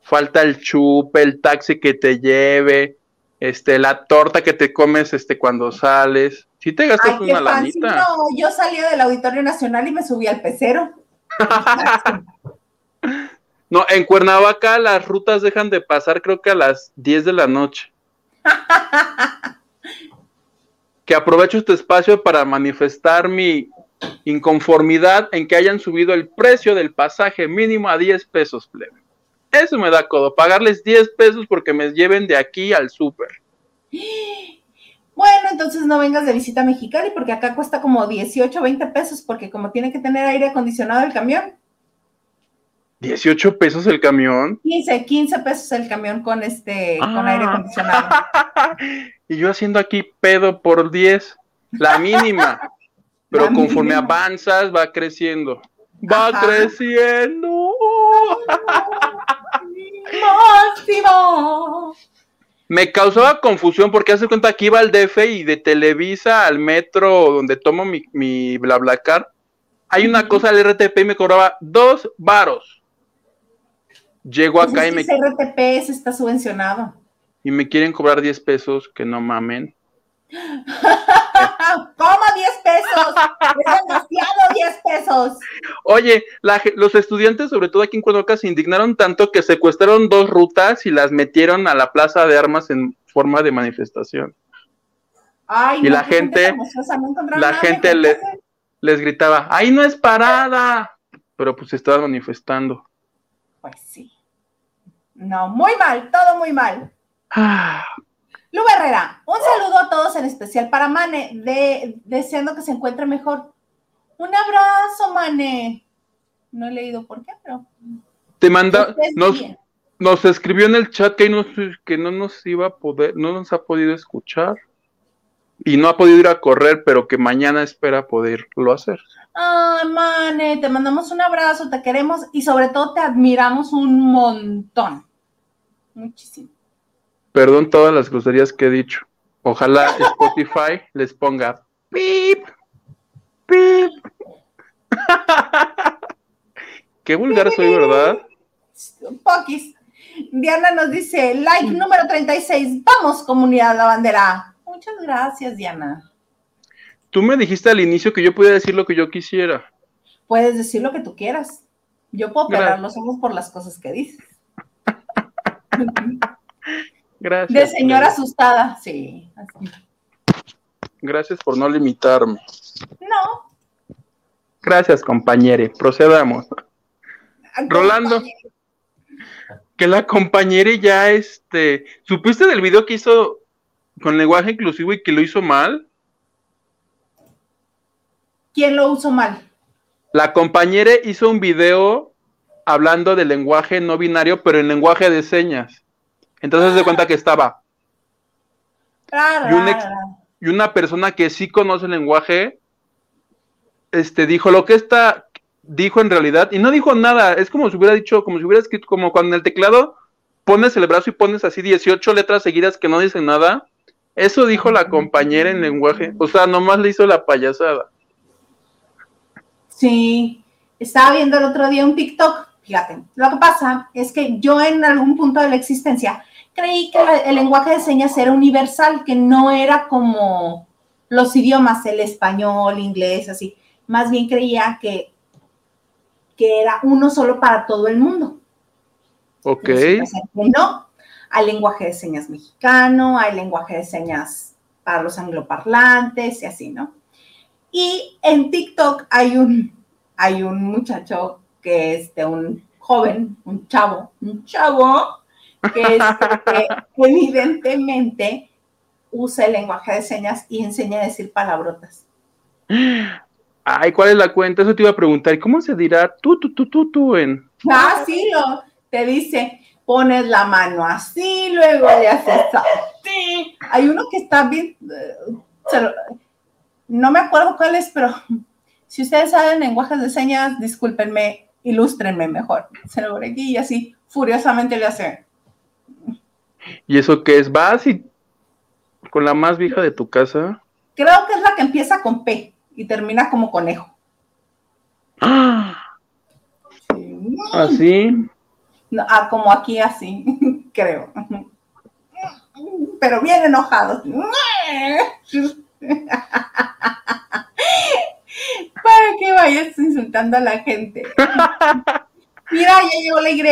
Falta el chupe, el taxi que te lleve, este, la torta que te comes este, cuando sales. Si te gastas una lanita. No, yo salí del Auditorio Nacional y me subí al pecero. <laughs> No, en Cuernavaca las rutas dejan de pasar creo que a las 10 de la noche. <laughs> que aprovecho este espacio para manifestar mi inconformidad en que hayan subido el precio del pasaje mínimo a 10 pesos, plebe. Eso me da codo, pagarles 10 pesos porque me lleven de aquí al súper. Bueno, entonces no vengas de visita a Mexicali porque acá cuesta como 18, 20 pesos porque como tiene que tener aire acondicionado el camión. 18 pesos el camión. 15, 15 pesos el camión con este, con aire ah. acondicionado. <laughs> y yo haciendo aquí pedo por 10, la mínima. <laughs> Pero conforme avanzas va creciendo. Va creciendo. Máximo. me causaba confusión porque hace cuenta que iba al DF y de Televisa al metro donde tomo mi, mi BlaBlaCar, hay una cosa del RTP y me cobraba dos varos. Llego Pues acá es y me, RTP está subvencionado. y me quieren cobrar 10 pesos, que no mamen. <laughs> ¿Cómo 10 pesos? Es demasiado 10 pesos. Oye, la los estudiantes, sobre todo aquí en Cuernavaca, se indignaron tanto que secuestraron dos rutas y las metieron a la plaza de armas en forma de manifestación. Ay, Y no, la gente- no la gente le-. Les gritaba, ¡ahí no es parada! Pero pues se estaban manifestando. Pues sí. No, muy mal, todo muy mal. Lu Herrera, un saludo a todos, en especial para Mane, de, deseando que se encuentre mejor. Un abrazo, Mane. No he leído por qué, pero. te manda, nos, bien. nos escribió en el chat que, no, que no nos iba a poder, no nos ha podido escuchar. Y no ha podido ir a correr, pero que mañana espera poderlo hacer. Ay, Mane, te mandamos un abrazo, te queremos y sobre todo te admiramos un montón. Muchísimo. Perdón todas las groserías que he dicho. Ojalá Spotify <laughs> les ponga pip, pip. <laughs> Qué vulgar soy, ¿verdad? Poquis. Diana nos dice, like número 36, vamos comunidad la bandera. Muchas gracias, Diana. Tú me dijiste al inicio que yo podía decir lo que yo quisiera. Puedes decir lo que tú quieras. Yo puedo pelar los ojos por las cosas que dices. <laughs> Gracias. De señora Cleo. asustada, sí. así. Gracias por no limitarme. No. Gracias, compañere. Procedamos. Rolando. Que la compañera ya, este, ¿supiste del video que hizo con lenguaje inclusivo y que lo hizo mal? ¿Quién lo usó mal? La compañera hizo un video hablando del lenguaje no binario, pero en lenguaje de señas. Entonces se cuenta que estaba. Y un ex-. Y una persona que sí conoce el lenguaje, este, dijo lo que esta dijo en realidad, y no dijo nada, es como si hubiera dicho, como si hubiera escrito, como cuando en el teclado pones el brazo y pones así 18 letras seguidas que no dicen nada. Eso dijo la compañera en lenguaje, o sea, nomás le hizo la payasada. Sí, estaba viendo el otro día un TikTok. Fíjate, lo que pasa es que yo en algún punto de la existencia creí que la- el lenguaje de señas era universal, que no era como los idiomas, el español, inglés, así. Más bien creía que, que era uno solo para todo el mundo. Ok, no. Hay lenguaje de señas mexicano, hay lenguaje de señas para los angloparlantes y así, ¿no? Y en TikTok hay un, hay un muchacho que es de un joven, un chavo, un chavo, que, este, que evidentemente usa el lenguaje de señas y enseña a decir palabrotas. ay, ¿cuál es la cuenta? Eso te iba a preguntar, ¿y cómo se dirá tú, tú, tú, tú, tú en? Ah, sí, lo, te dice, pones la mano así, luego le haces así. Hay uno que está bien, eh, no me acuerdo cuál es, pero si ustedes saben lenguajes de señas, discúlpenme, ilústrenme mejor. Se lo y así, furiosamente le hace. ¿Y eso qué es? ¿Vas y con la más vieja de tu casa? Creo que es la que empieza con P y termina como conejo. <gasps> ¡Ah! Sí. Así. No, ah, como aquí así, <laughs> creo. Pero bien enojado. <laughs> Para que vayas insultando a la gente. <laughs> Mira, ya llegó la Y.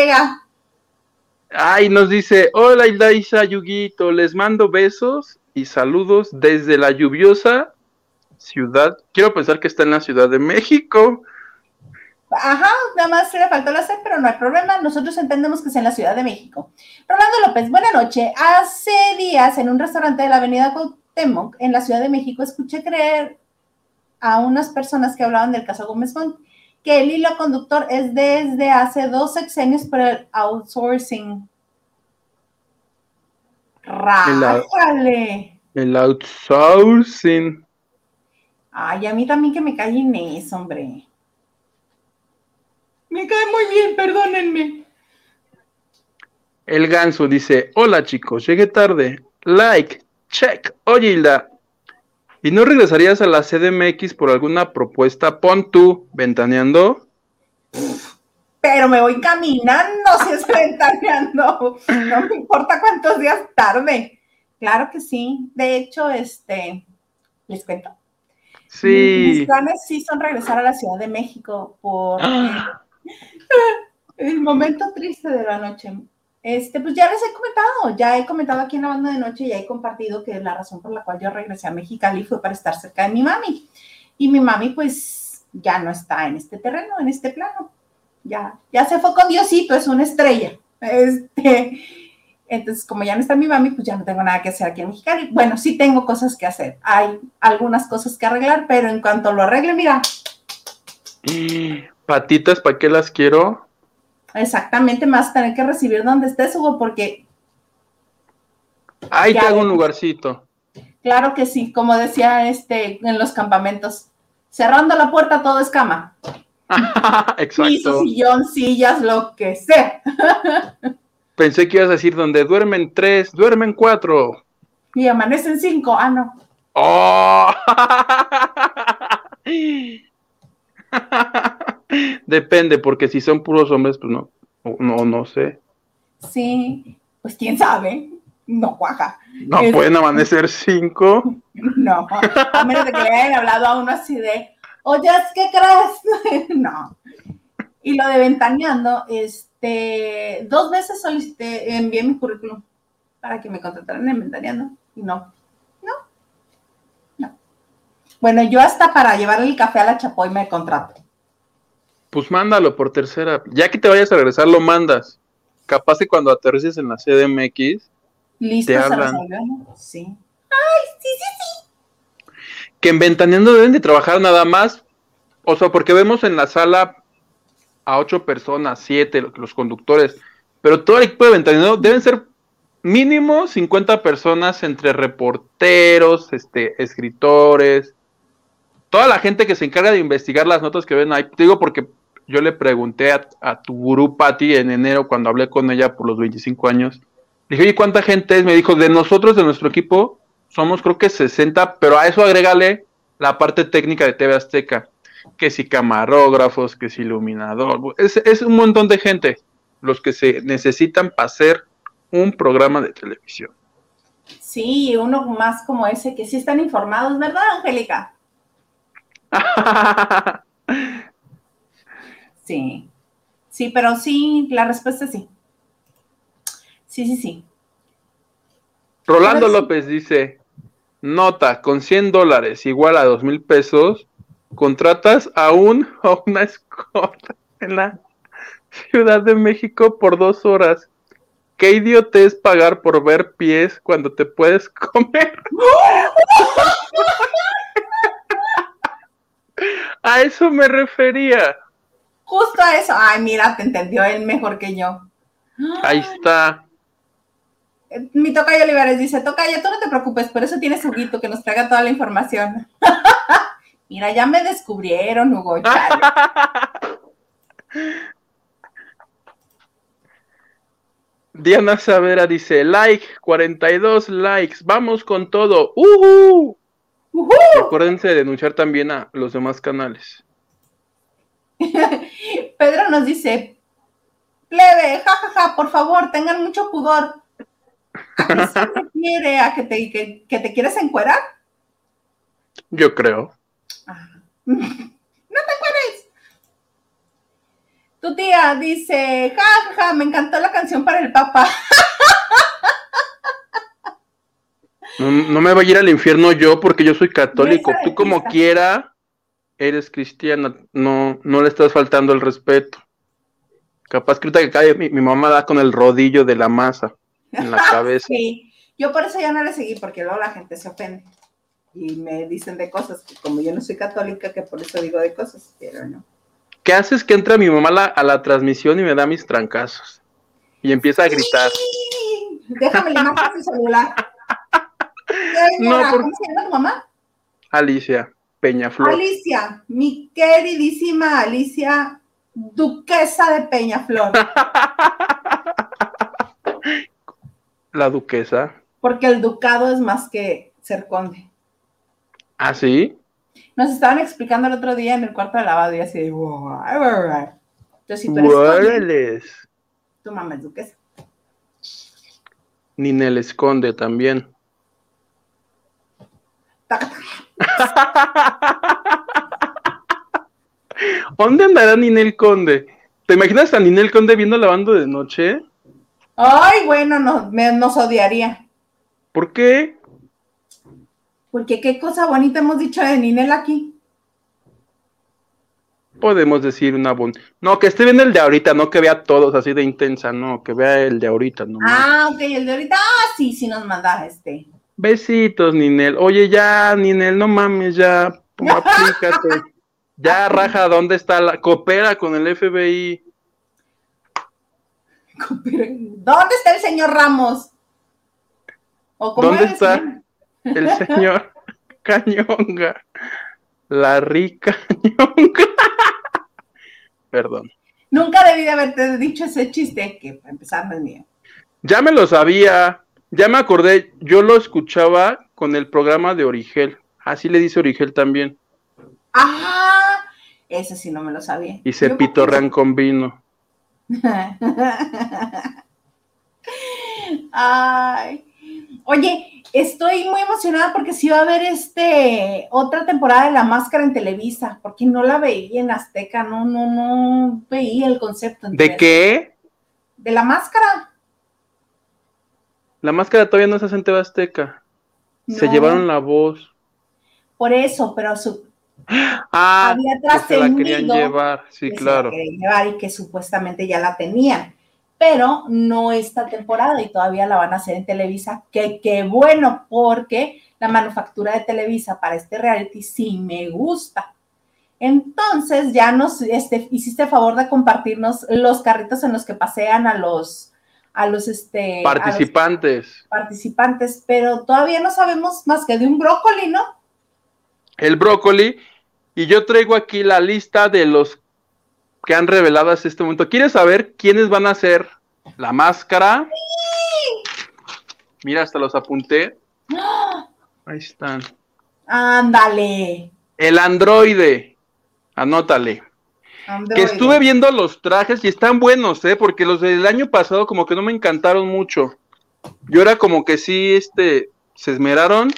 Ay, nos dice, hola Ilaisa Yuguito, les mando besos y saludos desde la lluviosa ciudad. Quiero pensar que está en la Ciudad de México. Ajá, nada más le faltó la C, pero no hay problema. Nosotros entendemos que es en la Ciudad de México. Rolando López, buena noche. Hace días en un restaurante de la Avenida Cuauhtémoc, en la Ciudad de México, escuché creer a unas personas que hablaban del caso Gómez Montt que el hilo conductor es desde hace dos sexenios por el outsourcing. ¡Rájale! El outsourcing. Ay, a mí también que me callen eso, hombre. Me cae muy bien, perdónenme. El ganso dice, hola chicos, llegué tarde. Like, check. Oye, Hilda, ¿y no regresarías a la CDMX por alguna propuesta? Pon tú, ventaneando. Pero me voy caminando si es <laughs> ventaneando. No me importa cuántos días tarde. Claro que sí. De hecho, este, les cuento. Sí. Mis planes sí son regresar a la Ciudad de México por <laughs> el momento triste de la noche. Este, pues ya les he comentado, ya he comentado aquí en la banda de noche, ya he compartido que la razón por la cual yo regresé a Mexicali fue para estar cerca de mi mami. Y mi mami, pues, ya no está en este terreno, en este plano. Ya, ya se fue con Diosito, es una estrella. Este, entonces, como ya no está mi mami, pues ya no tengo nada que hacer aquí en Mexicali. Bueno, sí tengo cosas que hacer. Hay algunas cosas que arreglar, pero en cuanto lo arregle, mira. Patitas, ¿para qué las quiero? Exactamente, más tener que recibir donde estés, Hugo, porque. Ahí te hago un lugarcito. Claro que sí, como decía este en los campamentos. Cerrando la puerta todo es cama. <laughs> Exacto. Piso, sillón, sillas, lo que sea. <laughs> Pensé que ibas a decir donde duermen tres, duermen cuatro. Y amanecen cinco. Ah, no. ¡Oh! <laughs> Depende, porque si son puros hombres, pues no, no, no sé. Sí, pues quién sabe, no cuaja. No Es- pueden amanecer cinco. <laughs> No, a menos de que le hayan hablado a uno así de, oye, ¿qué crees? <laughs> no. Y lo de ventaneando, este, dos veces solicité, envié mi currículum para que me contrataran en ventaneando y no, no, no. Bueno, yo hasta para llevarle el café a la Chapoy me contrato. Pues mándalo por tercera. Ya que te vayas a regresar, lo mandas. Capaz que cuando aterrices en la CDMX, Te hablan. Sí. Ay, sí, sí, sí. que en Ventaneando deben de trabajar nada más. O sea, porque vemos en la sala a ocho personas, siete, lo- los conductores. Pero todo el equipo de Ventaneando deben ser mínimo 50 personas entre reporteros, este, escritores, toda la gente que se encarga de investigar las notas que ven ahí. Te digo porque yo le pregunté a, a tu gurú Patty en enero cuando hablé con ella por los 25 años. Le dije, oye, ¿cuánta gente es? Me dijo, de nosotros, de nuestro equipo, somos creo que 60, pero a eso agrégale la parte técnica de TV Azteca, que si camarógrafos, que si iluminador, es, es un montón de gente los que se necesitan para hacer un programa de televisión. Sí, uno más como ese que sí están informados, ¿verdad, Angélica? <laughs> Sí. Sí, pero sí, la respuesta es sí. Sí, sí, sí. Rolando sí. López dice, nota, con 100 dólares igual a 2 mil pesos, contratas a un <laughs> o una escolta en la Ciudad de México por dos horas. Qué idiota es pagar por ver pies cuando te puedes <laughs> comer. <laughs> a eso me refería. Justo a eso. Ay, mira, te entendió él mejor que yo. Ahí está. Mi tocayo Olivares dice, tocayo, tú no te preocupes, por eso tienes Huguito que nos traiga toda la información. <laughs> Mira, ya me descubrieron, Hugo. chale. <laughs> Diana Savera dice, like, 42 likes, vamos con todo. ¡Uhú! Y acuérdense de denunciar también a los demás canales. <laughs> Pedro nos dice, plebe, jajaja, por favor, tengan mucho pudor. ¿A qué se refiere? <laughs> ¿A que te, que, que te quieres encuerar? Yo creo. Ah. <laughs> No te encueres. Tu tía dice, jajaja, me encantó la canción para el Papa. No, no me voy a ir al infierno yo porque yo soy católico. Tú como quiera eres cristiana. No, no le estás faltando el respeto. Capaz que ahorita que cae, mi, mi mamá da con el rodillo de la masa en la <laughs> cabeza. Sí, yo por eso ya no le seguí, porque luego la gente se ofende. Y me dicen de cosas, que como yo no soy católica, que por eso digo de cosas, pero no. ¿Qué haces que entra mi mamá a la, a la transmisión y me da mis trancazos? Y empieza a gritar. Sí, Déjame la imagen de celular. <laughs> No, por- ¿Cómo se llama tu mamá? Alicia Peñaflor. Alicia, mi queridísima Alicia, duquesa de Peñaflor. <laughs> La duquesa. Porque el ducado es más que ser conde. ¿Ah, sí? Nos estaban explicando el otro día en el cuarto de lavado y así de... Entonces, si tú eres conde, tu mamá es duquesa. Ninel esconde también. <laughs> ¿Dónde andará Ninel Conde? ¿Te imaginas a Ninel Conde viendo lavando de noche? Ay, bueno, no, me, nos odiaría. ¿Por qué? Porque qué cosa bonita hemos dicho de Ninel aquí. Podemos decir una bonita. No, que esté viendo el de ahorita, no que vea todos así de intensa, no, que vea el de ahorita, no. Ah, ok, el de ahorita, ah, sí, sí nos manda este. Besitos, Ninel. Oye, ya, Ninel, no mames, ya, aplícate. <laughs> ya, raja, ¿dónde está la. Coopera con el FBI. ¿Dónde está el señor Ramos? ¿Dónde está el señor <laughs> Cañonga? La rica Cañonga. <laughs> Perdón. Nunca debí de haberte dicho ese chiste, que no es mío. Ya me lo sabía. Ya me acordé, yo lo escuchaba con el programa de Origel. Así le dice Origel también. Ah, ese sí no me lo sabía. Y se pitorrean con vino. <laughs> Ay. Oye, estoy muy emocionada porque sí va a haber este otra temporada de La Máscara en Televisa, porque no la veía en Azteca, no, no, no veía el concepto. ¿De qué? De La Máscara. La máscara todavía no se hace en Azteca. Se llevaron la voz. Por eso, pero su... Ah, había trascendido. la querían llevar, sí, claro. llevar y que supuestamente ya la tenían. Pero no esta temporada y todavía la van a hacer en Televisa. Que qué bueno, porque la manufactura de Televisa para este reality sí me gusta. Entonces ya nos este, hiciste favor de compartirnos los carritos en los que pasean a los a los este participantes. participantes, pero todavía no sabemos más que de un brócoli, ¿no? El brócoli y yo traigo aquí la lista de los que han revelado hasta este momento. ¿Quieres saber quiénes van a ser la máscara? Mira, hasta los apunté. Ahí están. Ándale. El androide. Anótale. Que estuve viendo los trajes y están buenos, ¿eh? Porque los del año pasado como que no me encantaron mucho. Yo era como que sí, este, se esmeraron.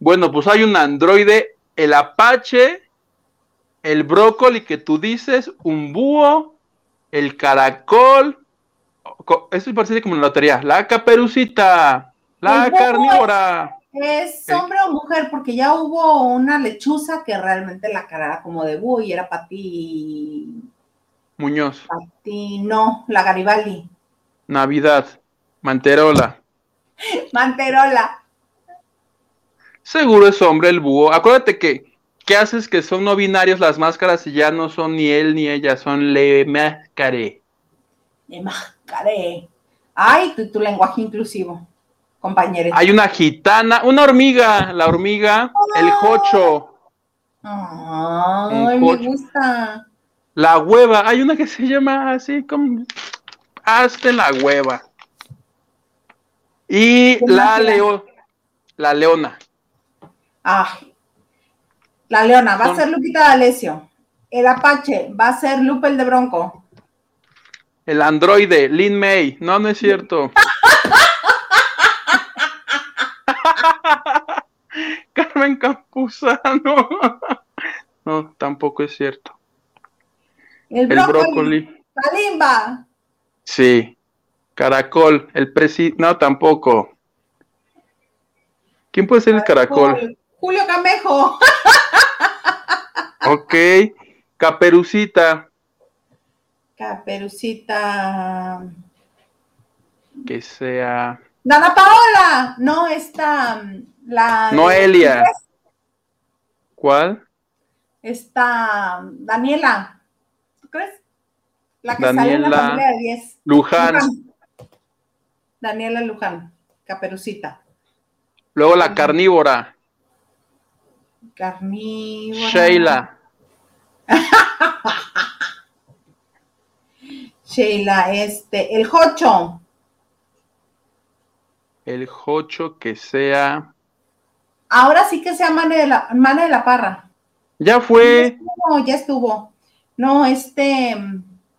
Bueno, pues hay un androide, el Apache, el brócoli que tú dices, un búho, el caracol. Esto parece como una lotería. La caperucita, la carnívora. ¿Es hombre o mujer? Porque ya hubo una lechuza que realmente la cara era como de búho y era Pati. Muñoz. Pati, no, la Garibaldi. Navidad. Manterola. <laughs> Manterola. Seguro es hombre el búho. Acuérdate que, ¿qué haces que son no binarios las máscaras y ya no son ni él ni ella? Son le máscare. Le máscare. Ay, tu lenguaje inclusivo compañeros. Hay una gitana, una hormiga, la hormiga, el jocho. Ay, me gusta. La hueva, hay una que se llama así como hazte la hueva. Y la leo, la leona. Ay. La leona, va a ser Lupita D'Alessio. El Apache, va a ser Lupe el de Bronco. El androide, Lin May. No, no es cierto. <laughs> Carmen Campuzano. <laughs> no, tampoco es cierto. El brócoli. Kalimba. Sí. Caracol. El presi. No, tampoco. ¿Quién puede ser el caracol? Julio Camejo. <laughs> ok. Caperucita. Caperucita. Que sea. Dana Paola. No, está la. Noelia. ¿Cuál? Está Daniela. ¿Tú crees? La que Daniela, sale en la familia de 10. Luján. Daniela Luján. Caperucita. Luego la carnívora. Carnívora. Sheila. <laughs> Sheila, este, el Jocho. El Jocho que sea. Ahora sí que sea Mane de la, Mane de la Parra. Ya fue. No, ya estuvo. No, este.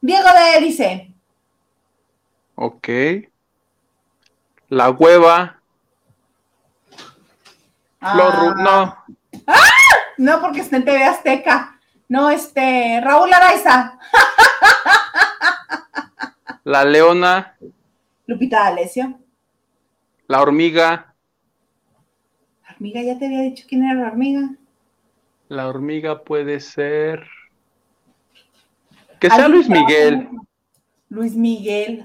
Diego de dice. Ok. La hueva. Ah. no. ¡Ah! No, porque está en TV Azteca. No, este. Raúl Araiza. La leona. Lupita D'Alessio. La hormiga. La hormiga, ya te había dicho quién era la hormiga. La hormiga puede ser. Que sea Luis Miguel. Luis Miguel.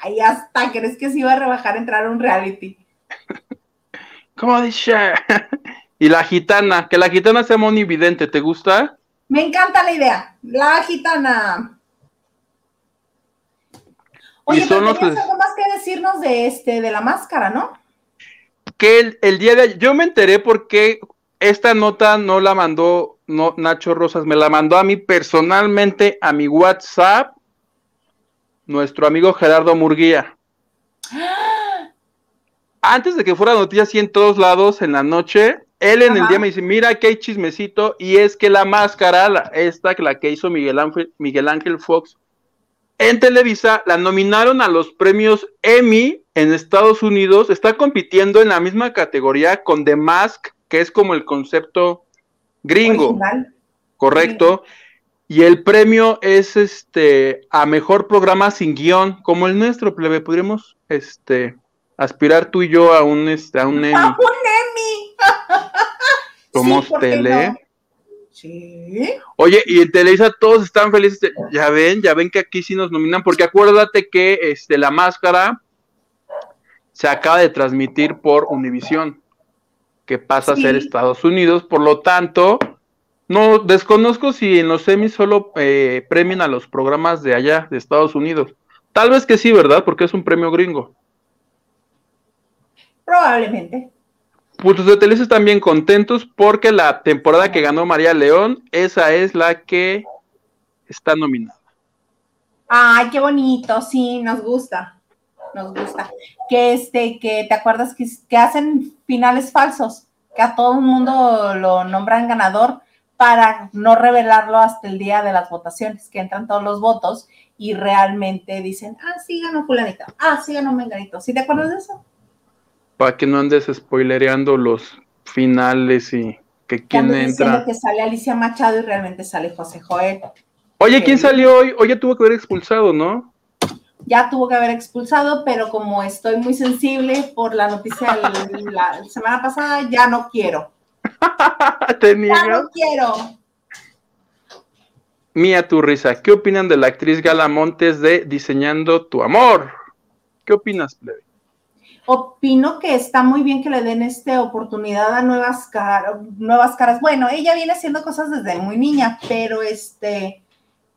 Ay, hasta crees que se iba a rebajar a entrar a un reality. <laughs> ¿Cómo dice? <laughs> y la gitana, que la gitana sea monividente, ¿te gusta? Me encanta la idea. La gitana. Oye, pero tenías algo más que decirnos de este, de la máscara, ¿no? Que el, día de yo me enteré porque esta nota no la mandó no, Nacho Rosas, me la mandó a mí personalmente a mi WhatsApp, nuestro amigo Gerardo Murguía. <gasps> Antes de que fuera noticia así en todos lados en la noche, él en el día me dice, mira que hay chismecito, y es que la máscara, esta, la que hizo Miguel Ángel, Miguel Ángel Fox, en Televisa la nominaron a los premios Emmy en Estados Unidos, está compitiendo en la misma categoría con The Mask, que es como el concepto gringo. Correcto. Y el premio es este a mejor programa sin guion, como el nuestro, plebe. Podríamos este aspirar tú y yo a un este, a un Emmy. A un Emmy. <laughs> Somos tele. Sí. Oye, y en Televisa todos están felices. Ya ven, ya ven que aquí sí nos nominan, porque acuérdate que este, la máscara se acaba de transmitir por Univisión, que pasa a ser Estados Unidos, por lo tanto, no desconozco si en los semis solo eh, premian a los programas de allá, de Estados Unidos. Tal vez que sí, ¿verdad? Porque es un premio gringo. Probablemente. Pues los de Televisa están bien contentos porque la temporada que ganó María León, esa es la que está nominada. Ay, qué bonito, sí, nos gusta, nos gusta. Que este, que te acuerdas que, hacen finales falsos, que a todo el mundo lo nombran ganador para no revelarlo hasta el día de las votaciones, que entran todos los votos y realmente dicen, ah, sí ganó fulanito, ah, sí ganó menganito. ¿Sí te acuerdas de eso? Para que no andes spoilereando los finales y que quién entra. que sale Alicia Machado y realmente sale José Joel. Oye, ¿quién salió hoy? Ya tuvo que haber expulsado, ¿no? Ya tuvo que haber expulsado, pero como estoy muy sensible por la noticia de la semana pasada, ya no quiero. <laughs> ¿Te ya no quiero. Mía tu risa, ¿qué opinan de la actriz Gala Montes de Diseñando tu amor? ¿Qué opinas, Plebe? Opino que está muy bien que le den esta oportunidad a nuevas, caras, nuevas caras. Bueno, ella viene haciendo cosas desde muy niña, pero este,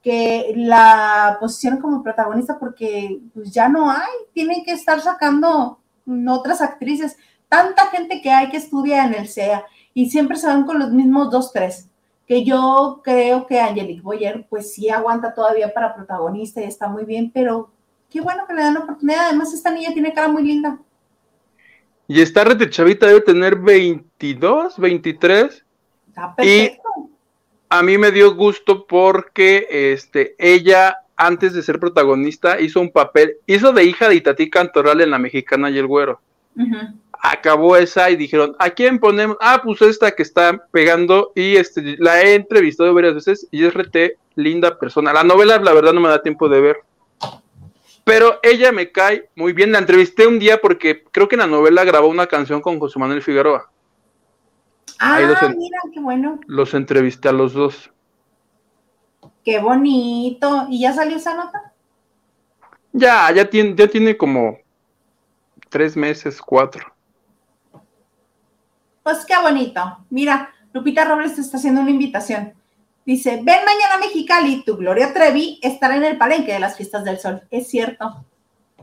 que la posición como protagonista porque pues ya no hay, tienen que estar sacando otras actrices. Tanta gente que hay que estudia en el CEA y siempre se van con los mismos dos, tres. Que yo creo que Angelique Boyer, pues sí aguanta todavía para protagonista y está muy bien, pero qué bueno que le dan la oportunidad. Además, esta niña tiene cara muy linda. Y está rete chavita, debe tener 22, 23. Y a mí me dio gusto porque este, ella, antes de ser protagonista, hizo un papel, hizo de hija de Itatí Cantoral en La Mexicana y el Güero. Acabó esa y dijeron, ¿a quién ponemos? Ah, pues esta que está pegando y este, la he entrevistado varias veces y es rete linda persona. La novela, la verdad, no me da tiempo de ver pero ella me cae muy bien. La entrevisté un día porque creo que en la novela grabó una canción con José Manuel Figueroa. Ah, mira, qué bueno. Los entrevisté a los dos. Qué bonito. ¿Y ya salió esa nota? Ya, ya tiene, ya tiene como tres meses, cuatro. Pues qué bonito. Mira, Lupita Robles te está haciendo una invitación. Dice, ven mañana a Mexicali, tu Gloria Trevi estará en el palenque de las fiestas del sol. Es cierto.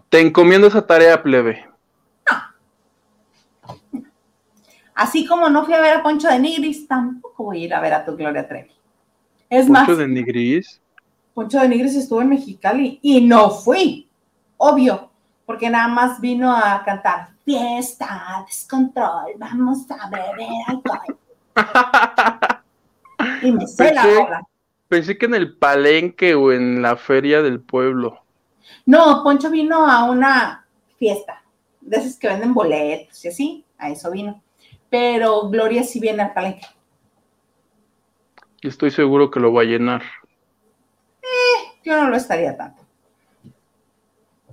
Te encomiendo esa tarea, plebe. No. Así como no fui a ver a Poncho de Nigris, tampoco voy a ir a ver a tu Gloria Trevi. Es ¿Poncho de Nigris? Poncho de Nigris estuvo en Mexicali y no fui. Obvio. porque nada más vino a cantar fiesta, descontrol, vamos a beber alcohol. <laughs> y me sé la rola. Pensé que en el palenque o en la feria del pueblo. No, Poncho vino a una fiesta, de esas que venden boletos y así, a eso vino. Pero Gloria sí viene al palenque. Estoy seguro que lo va a llenar. Eh, yo no lo estaría tanto.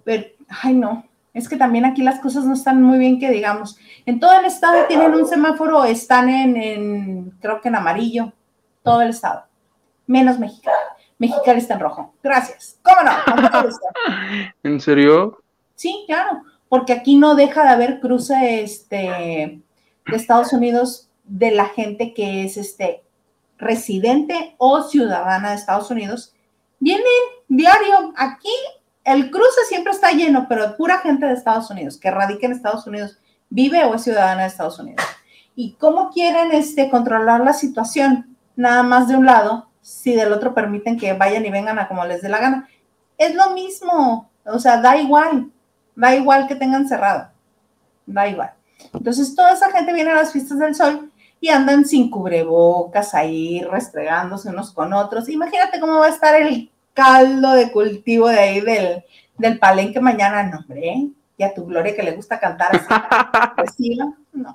Pero, ay no, es que también aquí las cosas no están muy bien que digamos. En todo el estado tienen un semáforo, están en, creo que en amarillo, todo el estado, menos Mexicali. Mexicali está en rojo. Gracias. ¿Cómo no? <laughs> ¿En serio? Sí, claro, porque aquí no deja de haber cruce este, de Estados Unidos de la gente que es este, residente o ciudadana de Estados Unidos. Vienen diario aquí el cruce siempre está lleno, pero pura gente de Estados Unidos, que radica en Estados Unidos, vive o es ciudadana de Estados Unidos. ¿Y cómo quieren este, controlar la situación? Nada más de un lado, si del otro permiten que vayan y vengan a como les dé la gana. Es lo mismo, o sea, da igual, da igual que tengan cerrado, da igual. Entonces, toda esa gente viene a las fiestas del sol y andan sin cubrebocas ahí, restregándose unos con otros. Imagínate cómo va a estar el caldo de cultivo de ahí del, del palenque mañana, no, hombre, y a tu Gloria que le gusta cantar así, <laughs> no.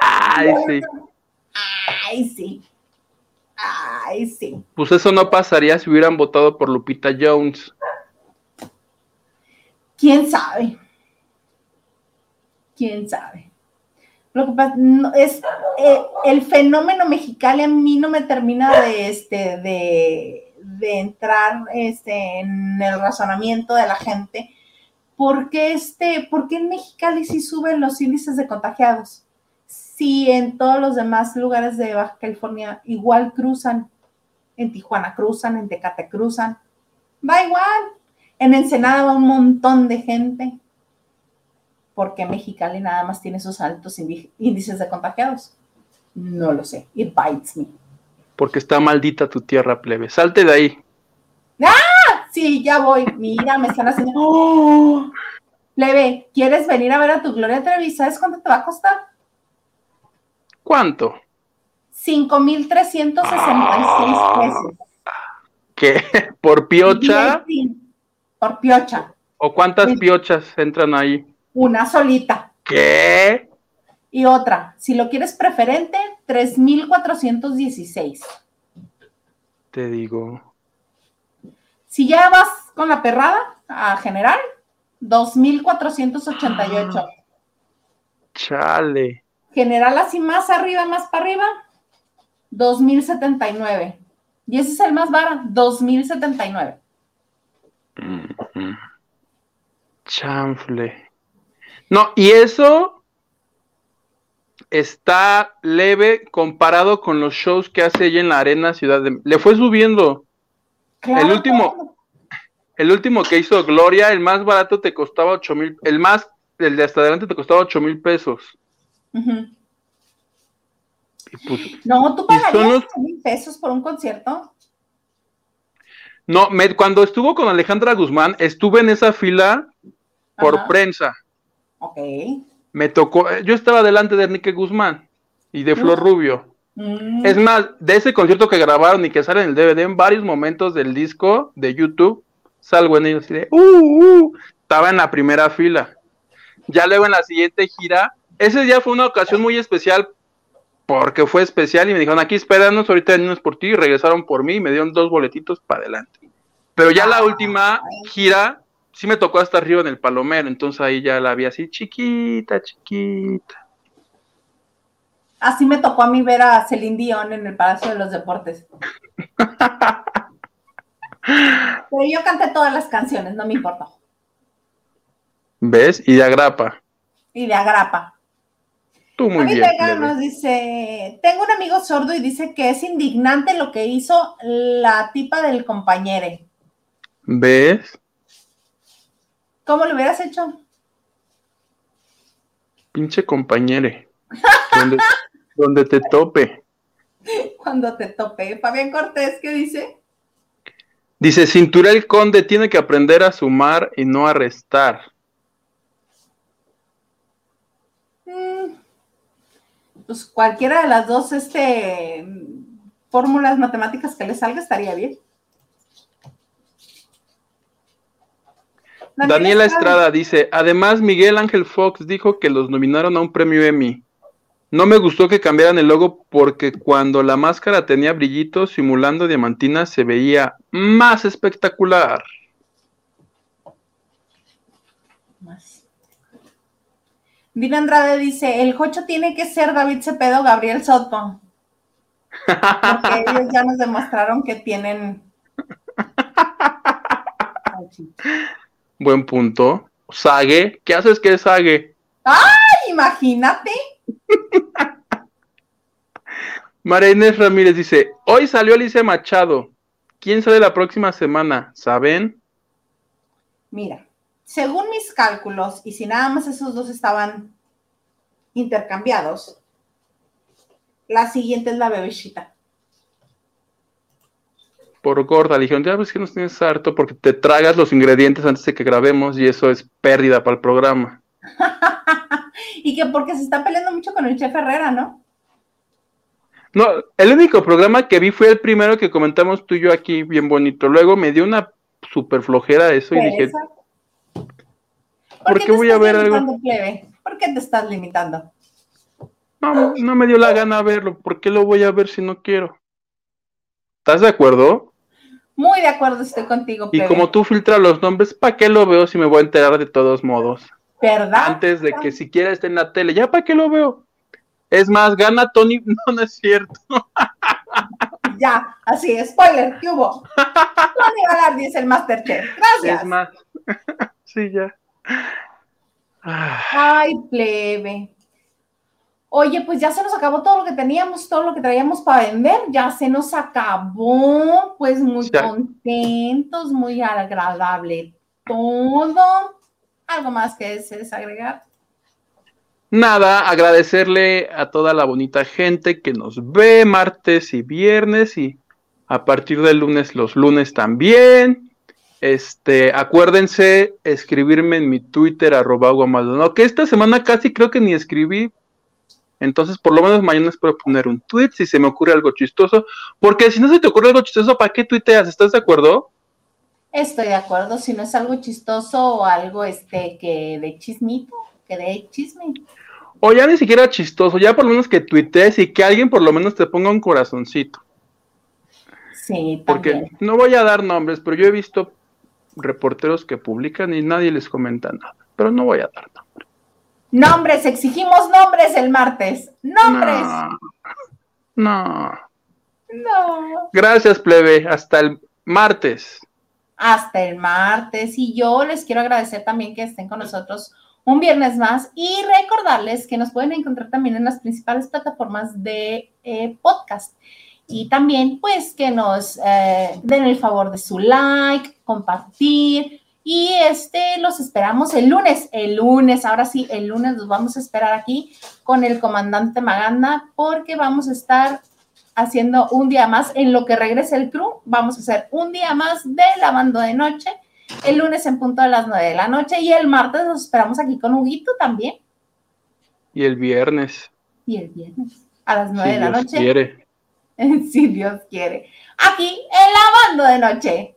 Ay, sí. Ay, sí. Ay, sí. Pues eso no pasaría si hubieran votado por Lupita Jones. ¿Quién sabe? ¿Quién sabe? Lo que pasa es eh, el fenómeno mexicano a mí no me termina de este de de entrar este, en el razonamiento de la gente, ¿por qué, este, ¿por qué en Mexicali sí suben los índices de contagiados? Si en todos los demás lugares de Baja California igual cruzan, en Tijuana cruzan, en Tecate cruzan, va igual. En Ensenada va un montón de gente. ¿Por qué Mexicali nada más tiene esos altos índices de contagiados? No lo sé. It bites me porque está maldita tu tierra, plebe. Salte de ahí. ¡Ah! Sí, ya voy. Mira, me están haciendo. ¡Oh! Plebe, ¿quieres venir a ver a tu Gloria Trevi? ¿Sabes cuánto te va a costar? ¿Cuánto? 5,366 ah. pesos. ¿Qué? ¿Por piocha? por piocha. ¿O cuántas piochas entran ahí? Una solita. ¿Qué? Y otra, si lo quieres preferente, 3,416. Te digo. Si ya vas con la perrada a general, 2,488. Chale. General así más arriba, más para arriba, 2,079. Y ese es el más barato, 2,079. Chanfle. No, y eso está leve comparado con los shows que hace ella en la arena Ciudad de le fue subiendo. el último, el último que hizo Gloria, el más barato te costaba ocho mil, el más, el de hasta adelante te costaba ocho mil pesos. Pues, no, tú pagarías ocho mil pesos por un concierto. No, me, cuando estuvo con Alejandra Guzmán, estuve en esa fila por prensa. Ok me tocó, eh, yo estaba delante de Enrique Guzmán y de Flor Rubio. Mm. Es más, de ese concierto que grabaron y que sale en el DVD, en varios momentos del disco de YouTube, salgo en ellos y de, uh, uh, estaba en la primera fila. Ya luego en la siguiente gira, ese día fue una ocasión muy especial porque fue especial y me dijeron, aquí espéranos, ahorita venimos por ti y regresaron por mí y me dieron dos boletitos para adelante. Pero ya la última gira sí me tocó hasta arriba en el Palomero, entonces ahí ya la vi así chiquita, chiquita. Así me tocó a mí ver a Celine Dion en el Palacio de los Deportes. <laughs> Pero yo canté todas las canciones, no me importa. ¿Ves? Y de agrapa. Y de agrapa. Tú muy bien. Vega nos dice, tengo un amigo sordo y dice que es indignante lo que hizo la tipa del compañero. ¿Ves? ¿Cómo lo hubieras hecho? Pinche compañere. <laughs> donde, te tope. Cuando te tope. Fabián Cortés, ¿qué dice? Dice, Cintura el Conde tiene que aprender a sumar y no a restar. Pues cualquiera de las dos este, fórmulas matemáticas que le salga estaría bien. Daniela Estrada dice, además Miguel Ángel Fox dijo que los nominaron a un premio Emmy. No me gustó que cambiaran el logo porque cuando la máscara tenía brillitos simulando diamantina se veía más espectacular. Dina Andrade dice, el Jocho tiene que ser David Cepedo, Gabriel Soto. Porque <laughs> ellos ya nos demostraron que tienen... Buen punto. Sague, ¿qué haces que es Sague? ¡Ay, imagínate! <laughs> María Inés Ramírez dice, hoy salió Alicia Machado. ¿Quién sale la próxima semana? ¿Saben? Mira, según mis cálculos, y si nada más esos dos estaban intercambiados, la siguiente es la bebecita. Por gorda, le dijeron, ya ves que nos tienes harto porque te tragas los ingredientes antes de que grabemos y eso es pérdida para el programa. <laughs> y que porque se está peleando mucho con el chef Herrera, ¿no? No, el único programa que vi fue el primero que comentamos tú y yo aquí, bien bonito. Luego me dio una super flojera eso y dije, ¿por, qué, voy a ver algo? ¿Por qué te estás limitando? No, no me dio la gana verlo. ¿Por qué lo voy a ver si no quiero? ¿Estás de acuerdo? Muy de acuerdo estoy contigo. Y como tú filtras los nombres, ¿para qué lo veo si me voy a enterar de todos modos? ¿Verdad? Antes de que siquiera esté en la tele, ¿ya para qué lo veo? Es más, gana Tony, <laughs> no, no es cierto. <laughs> ya, así, spoiler, ¿qué hubo? <laughs> Tony Galardi es el Masterchef, gracias. Es más, sí, ya. Ay, plebe. Oye, pues ya se nos acabó todo lo que teníamos, todo lo que traíamos para vender, ya se nos acabó, pues muy contentos, muy agradable todo. ¿Algo más que desees agregar? Nada, agradecerle a toda la bonita gente que nos ve martes y viernes y a partir del lunes los lunes también. Este, acuérdense escribirme en mi Twitter, arroba no, que esta semana casi creo que ni escribí. Entonces, por lo menos mañana espero poner un tweet si se me ocurre algo chistoso. Porque si no se te ocurre algo chistoso, ¿para qué tuiteas? ¿Estás de acuerdo? Estoy de acuerdo. Si no es algo chistoso o algo este que de chismito, que de chisme. O ya ni siquiera chistoso, ya por lo menos que tuitees y que alguien por lo menos te ponga un corazoncito. Sí, también. Porque no voy a dar nombres, pero yo he visto reporteros que publican y nadie les comenta nada. Pero no voy a dar nombres. Nombres, exigimos nombres el martes. Nombres. No. No. Gracias, plebe. Hasta el martes. Hasta el martes. Y yo les quiero agradecer también que estén con nosotros un viernes más y recordarles que nos pueden encontrar también en las principales plataformas de eh, podcast y también pues que nos eh, den el favor de su like, compartir y este los esperamos el lunes, el lunes, ahora sí, el lunes los vamos a esperar aquí con el comandante Maganda porque vamos a estar haciendo un día más en lo que regrese el crew, vamos a hacer un día más de lavando de noche, el lunes en punto de las nueve de la noche y el martes nos esperamos aquí con Huguito también. Y el viernes. Y el viernes a las nueve de la noche. Quiere. <laughs> si Dios quiere. Aquí en Lavando de Noche.